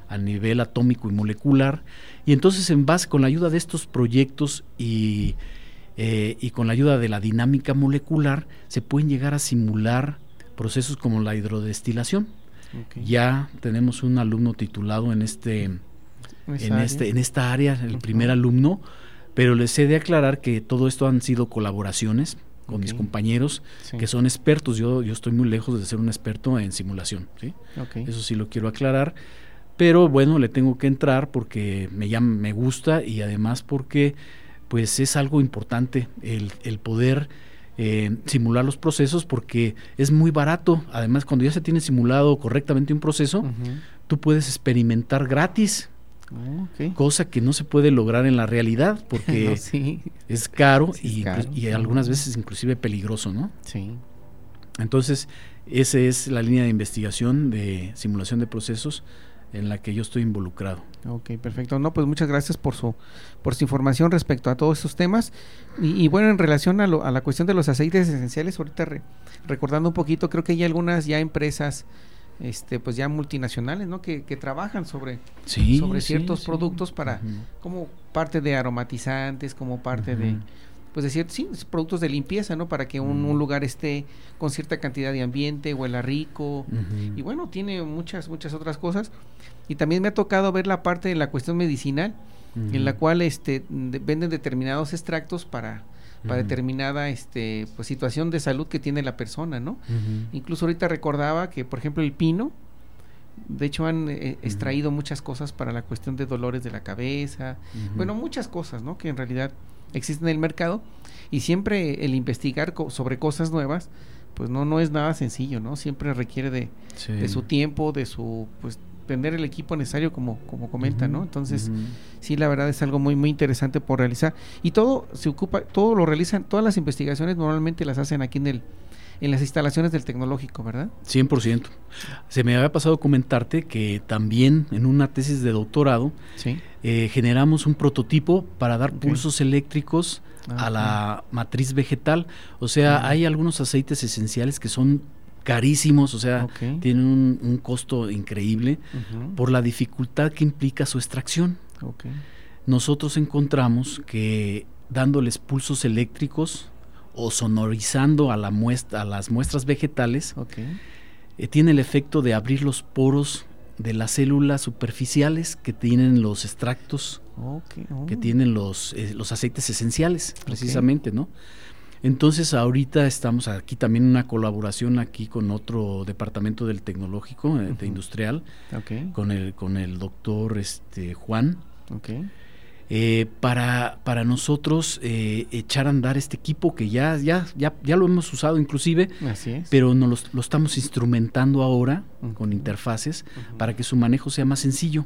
a nivel atómico y molecular. Y entonces en base con la ayuda de estos proyectos y, eh, y con la ayuda de la dinámica molecular se pueden llegar a simular procesos como la hidrodestilación. Ya tenemos un alumno titulado en este en área. este en esta área, el primer alumno, pero les he de aclarar que todo esto han sido colaboraciones con mis compañeros Sí. que son expertos. Yo, yo estoy muy lejos de ser un experto en simulación. ¿sí? Eso sí lo quiero aclarar. Pero bueno, le tengo que entrar porque me llama, me gusta y además porque pues es algo importante el, el poder eh, simular los procesos porque es muy barato. Además, cuando ya se tiene simulado correctamente un proceso, tú puedes experimentar gratis, cosa que no se puede lograr en la realidad <laughs> porque No, sí, es caro, Sí, es y, caro. y algunas veces inclusive peligroso, ¿no? sí. Entonces, esa es la línea de investigación de simulación de procesos en la que yo estoy involucrado. Ok, perfecto. No, pues muchas gracias por su por su información respecto a todos estos temas. Y, y bueno, en relación a, lo- a la cuestión de los aceites esenciales, ahorita re- recordando un poquito, creo que hay algunas ya empresas, este, pues ya multinacionales, ¿no? Que, que trabajan sobre Sí, sobre ciertos sí. productos para como parte de aromatizantes, como parte de. Pues decir, sí, productos de limpieza, ¿no? Para que un, lugar esté con cierta cantidad de ambiente, huela rico. Y bueno, tiene muchas, muchas otras cosas. Y también me ha tocado ver la parte de la cuestión medicinal, en la cual este, de- venden determinados extractos para, para determinada este, pues, situación de salud que tiene la persona, ¿no? Incluso ahorita recordaba que, por ejemplo, el pino, de hecho han eh, extraído muchas cosas para la cuestión de dolores de la cabeza, bueno, muchas cosas, ¿no? Que en realidad existen en el mercado y siempre el investigar co- sobre cosas nuevas, pues no, no es nada sencillo, ¿no? Siempre requiere de, Sí. de su tiempo, de su, pues, tener el equipo necesario como, como comenta, ¿no? Entonces, sí, la verdad es algo muy, muy interesante por realizar. Y todo se ocupa, todo lo realizan, todas las investigaciones normalmente las hacen aquí en el, en las instalaciones del tecnológico, ¿verdad? 100%. Se me había pasado comentarte que también en una tesis de doctorado Sí. eh, generamos un prototipo para dar pulsos eléctricos Ah, a la matriz vegetal. O sea, hay algunos aceites esenciales que son carísimos, o sea, tienen un, un costo increíble por la dificultad que implica su extracción. Nosotros encontramos que dándoles pulsos eléctricos o sonorizando a, la muestra, a las muestras vegetales, eh, tiene el efecto de abrir los poros de las células superficiales que tienen los extractos, oh. que tienen los, eh, los aceites esenciales, precisamente, ¿no? Entonces ahorita estamos aquí también en una colaboración aquí con otro departamento del tecnológico, eh, de industrial, con el, con el doctor este, Juan. Eh, para, para nosotros eh, echar a andar este equipo que ya, ya, ya, ya lo hemos usado inclusive, Así es. pero nos los- lo estamos instrumentando ahora con interfaces para que su manejo sea más sencillo.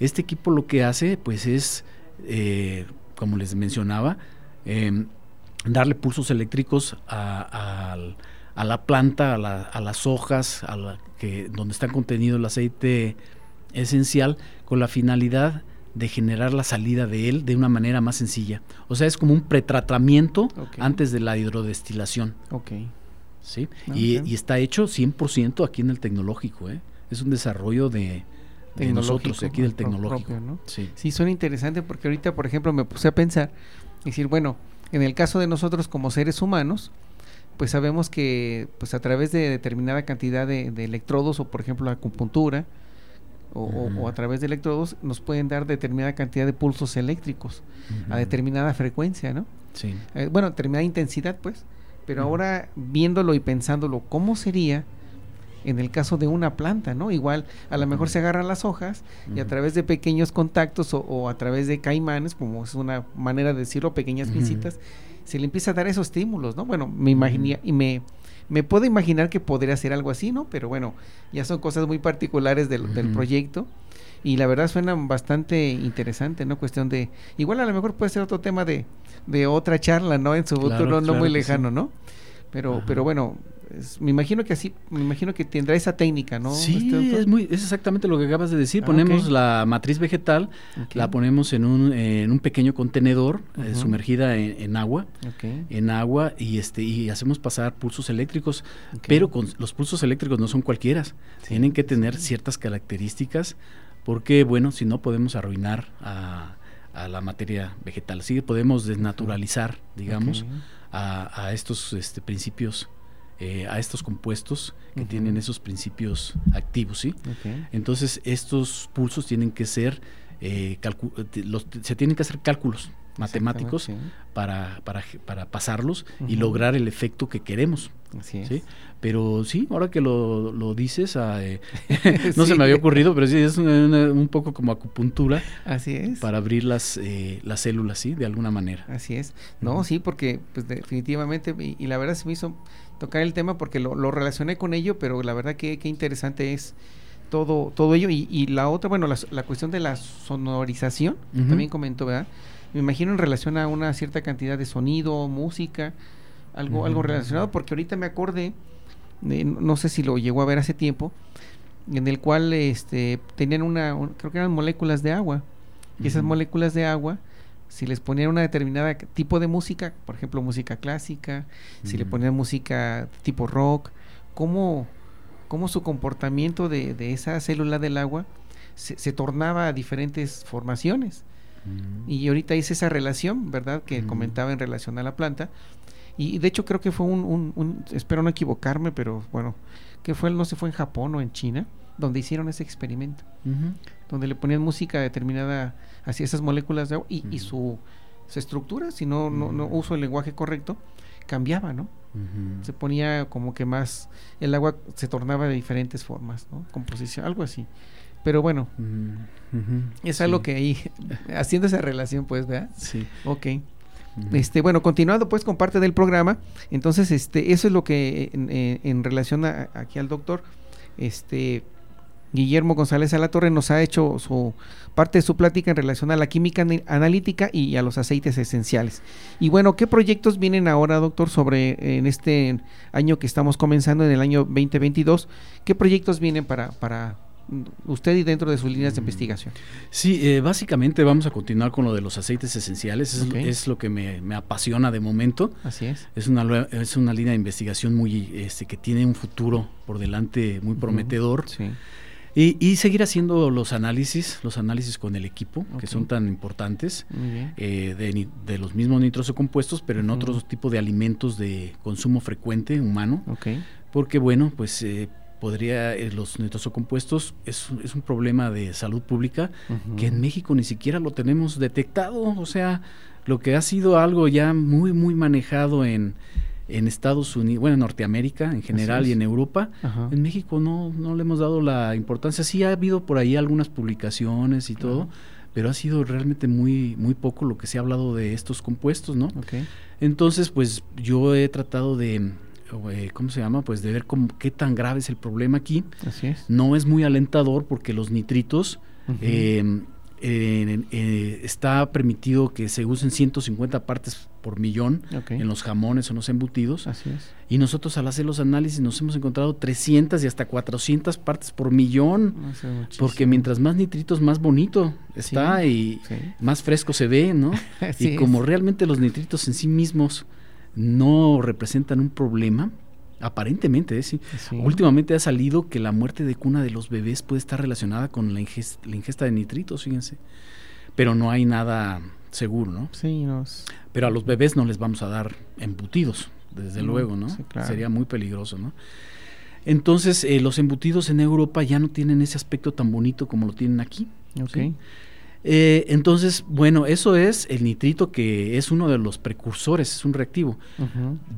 Este equipo lo que hace, pues es, eh, como les mencionaba, em, darle pulsos eléctricos a, a la planta, a, la, a las hojas, a la que, donde está contenido el aceite esencial, con la finalidad de generar la salida de él de una manera más sencilla. O sea, es como un pretratamiento antes de la hidrodestilación. Ok. ¿Sí? Ah, y, está hecho 100% aquí en el tecnológico. ¿eh? Es un desarrollo de, nosotros, aquí del tecnológico. sí. sí, suena interesante porque ahorita, por ejemplo, me puse a pensar, decir, bueno, en el caso de nosotros como seres humanos, pues sabemos que pues a través de determinada cantidad de, electrodos o por ejemplo la acupuntura o, a través de electrodos nos pueden dar determinada cantidad de pulsos eléctricos a determinada frecuencia, ¿no? Sí. Eh, bueno, determinada intensidad, pues. Pero ahora viéndolo y pensándolo, ¿cómo sería en el caso de una planta, ¿no? Igual, a lo mejor se agarran las hojas y a través de pequeños contactos o, a través de caimanes, como es una manera de decirlo, pequeñas visitas, se le empieza a dar esos estímulos, ¿no? Bueno, me imaginé y me, me puedo imaginar que podría ser algo así, ¿no? Pero bueno, ya son cosas muy particulares del, del proyecto y la verdad suena bastante interesante, ¿no? Cuestión de, igual a lo mejor puede ser otro tema de, de otra charla, ¿no? En su futuro no muy lejano, ¿no? Pero, pero bueno, me imagino que así, me imagino que tendrá esa técnica, ¿no? Sí, este es muy, es exactamente lo que acabas de decir. Ah, ponemos la matriz vegetal, la ponemos en un, en un pequeño contenedor eh, sumergida en, agua, en agua y este y hacemos pasar pulsos eléctricos, pero con los pulsos eléctricos no son cualquiera, tienen que tener ciertas características porque bueno, si no podemos arruinar a, la materia vegetal, sí podemos desnaturalizar, digamos, a, a, estos este, principios eh, a estos compuestos que tienen esos principios activos, ¿sí? Entonces estos pulsos tienen que ser, eh, los, se tienen que hacer cálculos matemáticos para, para, para, pasarlos y lograr el efecto que queremos. Así ¿sí? Pero sí, ahora que lo, lo dices, ah, eh, <laughs> <laughs> no se me había ocurrido, pero sí, es un poco como acupuntura. Así es. Para abrir las, eh, las células, ¿sí? De alguna manera. Así es. No, sí, porque pues definitivamente, y, la verdad se me hizo tocar el tema porque lo, lo relacioné con ello, pero la verdad que, qué interesante es todo, todo ello. Y, y la otra, bueno, la, la, cuestión de la sonorización, también comentó, ¿verdad? me imagino en relación a una cierta cantidad de sonido, música, algo, algo relacionado, porque ahorita me acordé, no sé si lo llegó a ver hace tiempo, en el cual este, tenían una, creo que eran moléculas de agua, y esas moléculas de agua, si les ponían una determinada tipo de música, por ejemplo música clásica, si le ponían música tipo rock, cómo, cómo su comportamiento de, de esa célula del agua se, se tornaba a diferentes formaciones. Y ahorita hice esa relación, ¿verdad? Que comentaba en relación a la planta. Y de hecho creo que fue un, espero no equivocarme, pero bueno, que fue, no sé, fue en Japón o en China, donde hicieron ese experimento. Donde le ponían música determinada hacia esas moléculas de agua y, su, estructura, si no, no, no uso el lenguaje correcto, cambiaba, ¿no? Se ponía como que más, el agua se tornaba de diferentes formas, ¿no? Composición, algo así. Pero bueno, es algo que ahí, <laughs> haciendo esa relación, pues, ¿verdad? Sí. Ok. Este, bueno, continuando pues con parte del programa, entonces este, eso es lo que en, relación a, aquí al doctor, este, Guillermo González Alatorre nos ha hecho su parte de su plática en relación a la química analítica y a los aceites esenciales. Y bueno, ¿qué proyectos vienen ahora, doctor, sobre en este año que estamos comenzando, en el año 2022? ¿Qué proyectos vienen para, para, usted y dentro de sus líneas de mm. investigación. Sí, eh, básicamente vamos a continuar con lo de los aceites esenciales, es, lo que me, apasiona de momento. Así es. Es una, es una línea de investigación muy, este, que tiene un futuro por delante muy prometedor. Sí. Y, seguir haciendo los análisis, los análisis con el equipo, que son tan importantes, eh, de, de, los mismos nitrosocompuestos, pero en otro tipo de alimentos de consumo frecuente humano. Okay. Porque, bueno, pues eh, podría, eh, los nitrosocompuestos es, es un problema de salud pública que en México ni siquiera lo tenemos detectado, o sea, lo que ha sido algo ya muy, muy manejado en, en Estados Unidos, bueno, en Norteamérica en general y en Europa, en México no, no le hemos dado la importancia. Sí ha habido por ahí algunas publicaciones y todo, pero ha sido realmente muy, muy poco lo que se ha hablado de estos compuestos, ¿no? Entonces, pues yo he tratado de eh, ¿cómo se llama? Pues de ver cómo, qué tan grave es el problema aquí. Así es. No es muy alentador porque los nitritos eh, eh, está permitido que se usen 150 partes por millón en los jamones o en los embutidos. Así es. Y nosotros al hacer los análisis nos hemos encontrado 300 y hasta 400 partes por millón. Muchísimo. Porque mientras más nitritos, más bonito está y Sí. más fresco se ve, ¿no? <laughs> Y como es. realmente los nitritos en sí mismos no representan un problema, aparentemente, ¿eh? sí. Sí. Últimamente ha salido que la muerte de cuna de los bebés puede estar relacionada con la ingesta, la ingesta de nitritos, fíjense. Pero no hay nada seguro, ¿no? Sí, no, es- Pero a los bebés no les vamos a dar embutidos, desde No, luego, ¿no? sí, claro. Sería muy peligroso, ¿no? Entonces, eh, los embutidos en Europa ya no tienen ese aspecto tan bonito como lo tienen aquí. ok. ¿sí? Eh, entonces, bueno, eso es el nitrito que es uno de los precursores, es un reactivo.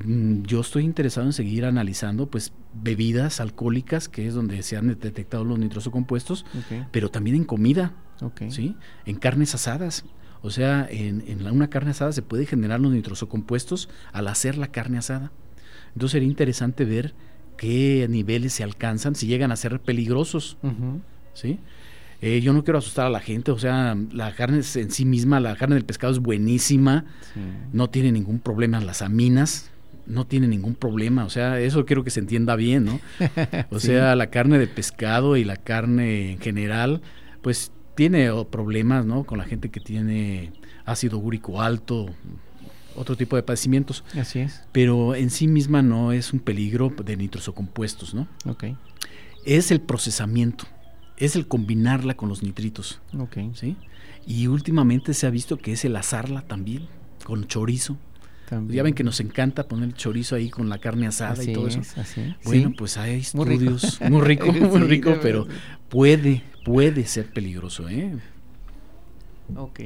Mm, Yo estoy interesado en seguir analizando, pues, bebidas alcohólicas, que es donde se han detectado los nitrosocompuestos, Ok, pero también en comida. ¿sí? En carnes asadas. O sea, en, en la- una carne asada se puede generar los nitrosocompuestos al hacer la carne asada. Entonces sería interesante ver qué niveles se alcanzan, si llegan a ser peligrosos. ¿sí? Eh, yo no quiero asustar a la gente, o sea, la carne en sí misma, la carne del pescado es buenísima, Sí. no tiene ningún problema, las aminas no tiene ningún problema, o sea, eso quiero que se entienda bien, ¿no? <laughs> O Sí. sea, la carne de pescado y la carne en general, pues tiene problemas, ¿no? Con la gente que tiene ácido úrico alto, otro tipo de padecimientos, Así es. pero en sí misma no es un peligro de nitrosocompuestos, ¿no? Ok, Es el procesamiento, es el combinarla con los nitritos, ok. ¿sí? Y últimamente se ha visto que es el asarla también, con chorizo. También. Ya ven que nos encanta poner el chorizo ahí con la carne asada Así y todo eso. es, así es. Bueno, Sí. pues hay Muy rico. estudios <laughs> muy rico, muy rico, pero puede, puede ser peligroso, ¿eh? Ok.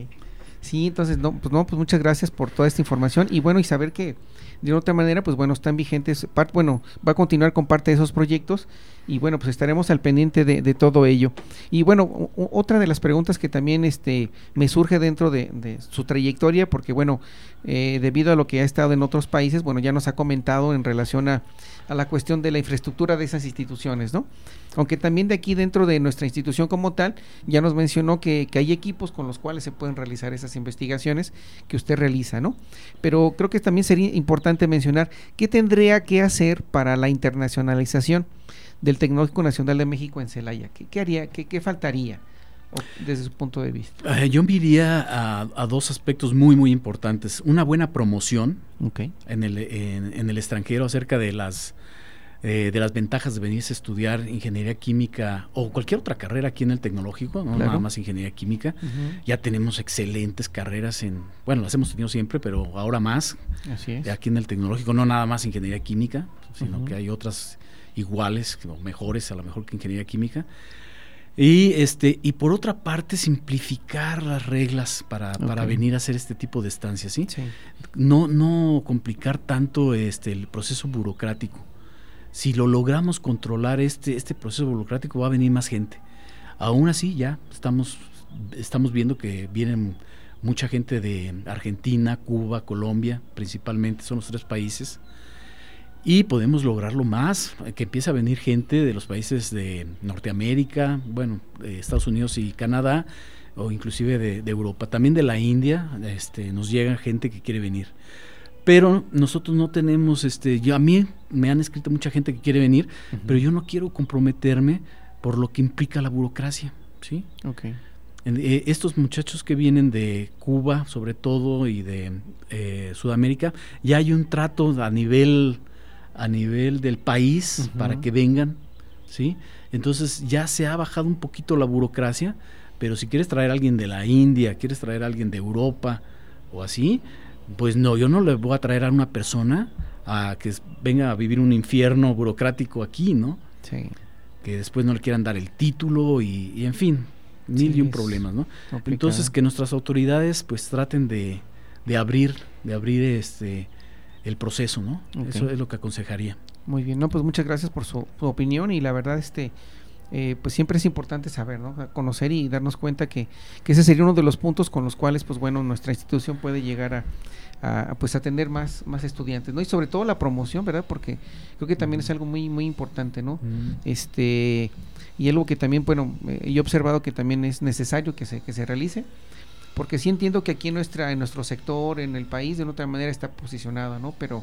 Sí, entonces, no, pues no, pues muchas gracias por toda esta información y bueno, y saber que de otra manera, pues bueno, están vigentes, par- bueno, va a continuar con parte de esos proyectos y bueno, pues estaremos al pendiente de, todo ello. Y bueno, otra de las preguntas que también este me surge dentro de, de su trayectoria, porque bueno, eh, debido a lo que ha estado en otros países, bueno, ya nos ha comentado en relación a, a la cuestión de la infraestructura de esas instituciones, ¿no? Aunque también de aquí dentro de nuestra institución como tal, ya nos mencionó que, que hay equipos con los cuales se pueden realizar esas investigaciones que usted realiza, ¿no? Pero creo que también sería importante mencionar qué tendría que hacer para la internacionalización del Tecnológico Nacional de México en Celaya. ¿Qué, qué haría, qué, qué faltaría desde su punto de vista? Eh, yo me iría a, a dos aspectos muy, muy importantes. Una buena promoción Ok, en el, en, en el extranjero acerca de las, eh, de las ventajas de venirse a estudiar ingeniería química o cualquier otra carrera aquí en el tecnológico, no Claro. nada más ingeniería química. Ya tenemos excelentes carreras en, bueno, las hemos tenido siempre, pero ahora más así es. aquí en el tecnológico, no nada más ingeniería química, sino que hay otras iguales o mejores a lo mejor que ingeniería química. Y este y por otra parte simplificar las reglas para, para venir a hacer este tipo de estancias, ¿sí? Sí. No no complicar tanto este el proceso burocrático. Si lo logramos controlar este este proceso burocrático va a venir más gente. Aún así ya estamos estamos viendo que vienen mucha gente de Argentina, Cuba, Colombia, principalmente son los tres países. Y podemos lograrlo más, que empiece a venir gente de los países de Norteamérica, bueno, de Estados Unidos y Canadá, o inclusive de, de Europa, también de la India, este, nos llega gente que quiere venir. Pero nosotros no tenemos, este, yo a mí me han escrito mucha gente que quiere venir, pero yo no quiero comprometerme por lo que implica la burocracia, ¿sí? Ok, En- eh, estos muchachos que vienen de Cuba, sobre todo, y de eh, Sudamérica, ya hay un trato a nivel a nivel del país para que vengan, ¿sí? Entonces ya se ha bajado un poquito la burocracia, pero si quieres traer a alguien de la India, quieres traer a alguien de Europa o así, pues no, yo no le voy a traer a una persona a que venga a vivir un infierno burocrático aquí, ¿no? sí. Que después no le quieran dar el título y, y en fin, mil Sí, y un problemas, ¿no? complicado. Entonces que nuestras autoridades pues traten de, de abrir, de abrir este el proceso, ¿no? Eso es lo que aconsejaría. Muy bien, no, pues muchas gracias por su, su opinión y la verdad, este, eh, pues siempre es importante saber, ¿no? Conocer y darnos cuenta que, que ese sería uno de los puntos con los cuales, pues bueno, nuestra institución puede llegar a, a, pues a tener más, más estudiantes, ¿no? Y sobre todo la promoción, ¿verdad? Porque creo que también es algo muy, muy importante, ¿no? Este, y algo que también, bueno, eh, yo he observado que también es necesario que se, que se realice. Porque sí entiendo que aquí en nuestra en nuestro sector en el país de otra manera está posicionado no pero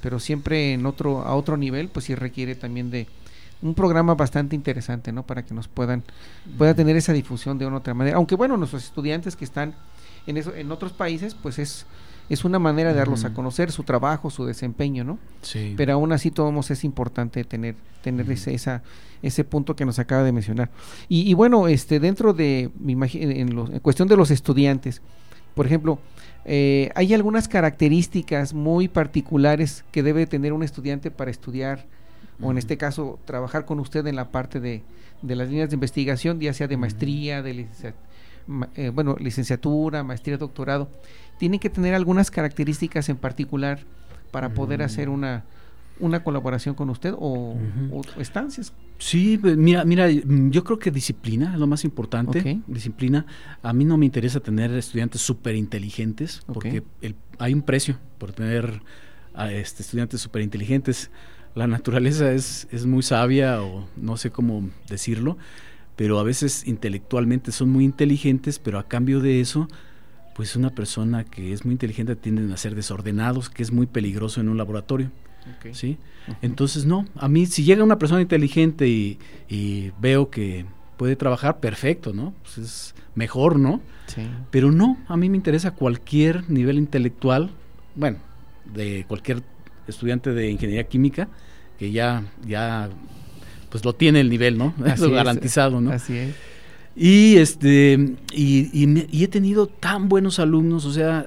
pero siempre en otro a otro nivel pues sí requiere también de un programa bastante interesante no para que nos puedan pueda tener esa difusión de una otra manera. Aunque bueno nuestros estudiantes que están en eso en otros países pues es es una manera de darlos a conocer su trabajo, su desempeño, ¿no? Sí. Pero aún así todos es importante tener tener ese esa ese punto que nos acaba de mencionar. Y, bueno, este dentro de mi en, en, cuestión de los estudiantes, por ejemplo, eh, hay algunas características muy particulares que debe tener un estudiante para estudiar o en este caso trabajar con usted en la parte de, de las líneas de investigación, ya sea de maestría, de eh, bueno, licenciatura, maestría, doctorado tiene que tener algunas características en particular para poder hacer mm. una, una colaboración con usted o, estancias. Sí, pues, mira, mira, mm, yo creo que disciplina es lo más importante. Disciplina. A mí no me interesa tener estudiantes súper inteligentes porque hay un precio por tener a este, estudiantes súper inteligentes. La naturaleza es, es muy sabia o no sé cómo decirlo, pero a veces intelectualmente son muy inteligentes, pero a cambio de eso pues una persona que es muy inteligente tienden a ser desordenados, que es muy peligroso en un laboratorio. ¿sí? Entonces, no, a mí si llega una persona inteligente y, veo que puede trabajar, perfecto, ¿no? Pues es mejor, ¿no? Sí. Pero no, a mí me interesa cualquier nivel intelectual, bueno, de cualquier estudiante de ingeniería química, que ya, ya, pues lo tiene el nivel, ¿no? <laughs> Eso garantizado, ¿no? Así es. Y este y, he tenido tan buenos alumnos, o sea,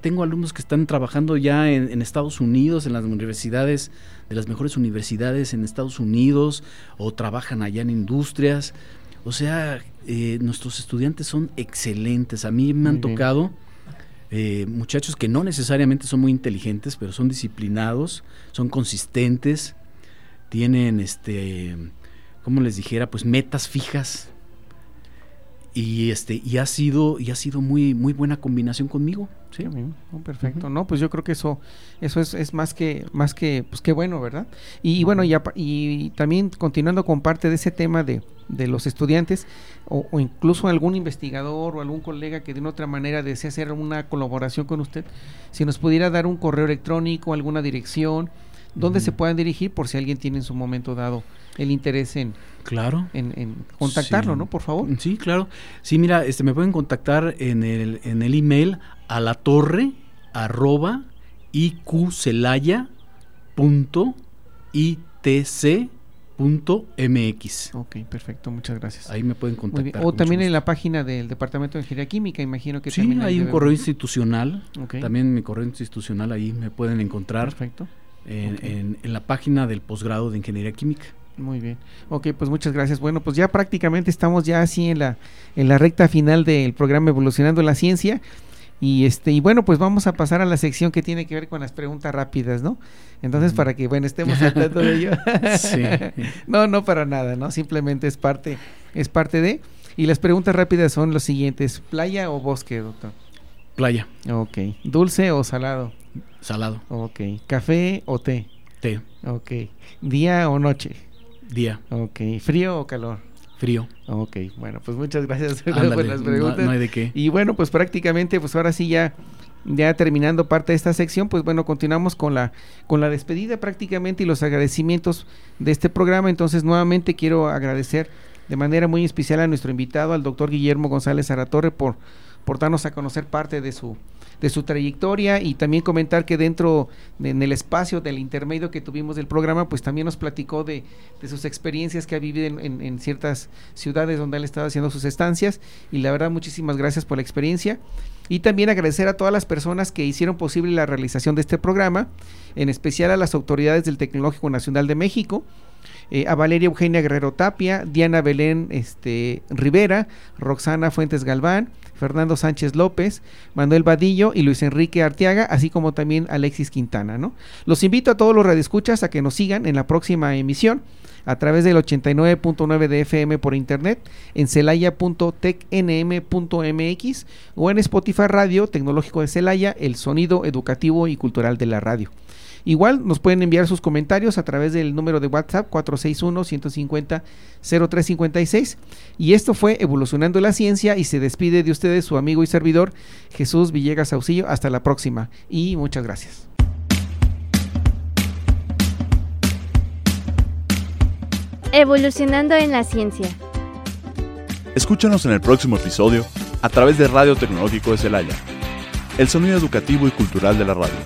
tengo alumnos que están trabajando ya en, Estados Unidos, en las universidades, de las mejores universidades en Estados Unidos, o trabajan allá en industrias. O sea, eh, nuestros estudiantes son excelentes. A mí me han tocado eh, muchachos que no necesariamente son muy inteligentes, pero son disciplinados, son consistentes, tienen este, como les dijera, pues metas fijas y este y ha sido y ha sido muy muy buena combinación conmigo sí perfecto. No pues yo creo que eso eso es, es más que más que pues qué bueno verdad y, bueno y, y, también continuando con parte de ese tema de, de los estudiantes o, incluso algún investigador o algún colega que de una otra manera desea hacer una colaboración con usted si nos pudiera dar un correo electrónico alguna dirección donde se puedan dirigir por si alguien tiene en su momento dado el interés en claro en, contactarlo, ¿no? Por favor. Sí, claro. Sí, mira, este me pueden contactar en el en el email a la torre arroba punto mx Ok, perfecto, muchas gracias. Ahí me pueden contactar. O también en la página del Departamento de Ingeniería Química, imagino que sí, también hay un correo institucional. También mi correo institucional ahí me pueden encontrar. Perfecto. En, en la página del posgrado de Ingeniería Química. Muy bien. Ok, pues muchas gracias. Bueno, pues ya prácticamente estamos ya así en la, en la recta final del programa Evolucionando la Ciencia. Y este, y bueno, pues vamos a pasar a la sección que tiene que ver con las preguntas rápidas, ¿no? Entonces, para que, bueno, estemos tratando de ello. <laughs> sí. <laughs> no, no para nada, ¿no? Simplemente es parte, es parte de. Y las preguntas rápidas son las siguientes: ¿playa o bosque, doctor? Playa. Ok. ¿Dulce o salado? Salado. Ok. ¿Café o té? Té. Ok. ¿Día o noche? Día. Ok. ¿Frío o calor? Frío. Ok, bueno, pues muchas gracias <laughs> por las preguntas. No, hay de qué. Y bueno, pues prácticamente, pues ahora sí ya, ya terminando parte de esta sección, pues bueno, continuamos con la, con la despedida prácticamente y los agradecimientos de este programa. Entonces, nuevamente quiero agradecer de manera muy especial a nuestro invitado, al doctor Guillermo González Aratorre, por, por darnos a conocer parte de su, de su trayectoria y también comentar que dentro en el espacio del intermedio que tuvimos del programa, pues también nos platicó de, sus experiencias que ha vivido en, ciertas ciudades donde él estaba haciendo sus estancias. Y la verdad muchísimas gracias por la experiencia. Y también agradecer a todas las personas que hicieron posible la realización de este programa, en especial a las autoridades del Tecnológico Nacional de México, eh, a Valeria Eugenia Guerrero Tapia, Diana Belén este, Rivera, Roxana Fuentes Galván, Fernando Sánchez López, Manuel Vadillo y Luis Enrique Arteaga, así como también Alexis Quintana. ¿no? Los invito a todos los radioescuchas a que nos sigan en la próxima emisión a través del 89.9 de FM por internet en celaya.tecnm.mx o en Spotify Radio Tecnológico de Celaya, el sonido educativo y cultural de la radio. Igual nos pueden enviar sus comentarios a través del número de WhatsApp 461-150-0356. Y esto fue Evolucionando la Ciencia y se despide de ustedes su amigo y servidor Jesús Villegas Auxillo. Hasta la próxima y muchas gracias. Evolucionando en la ciencia. Escúchanos en el próximo episodio a través de Radio Tecnológico de Celaya, el sonido educativo y cultural de la radio.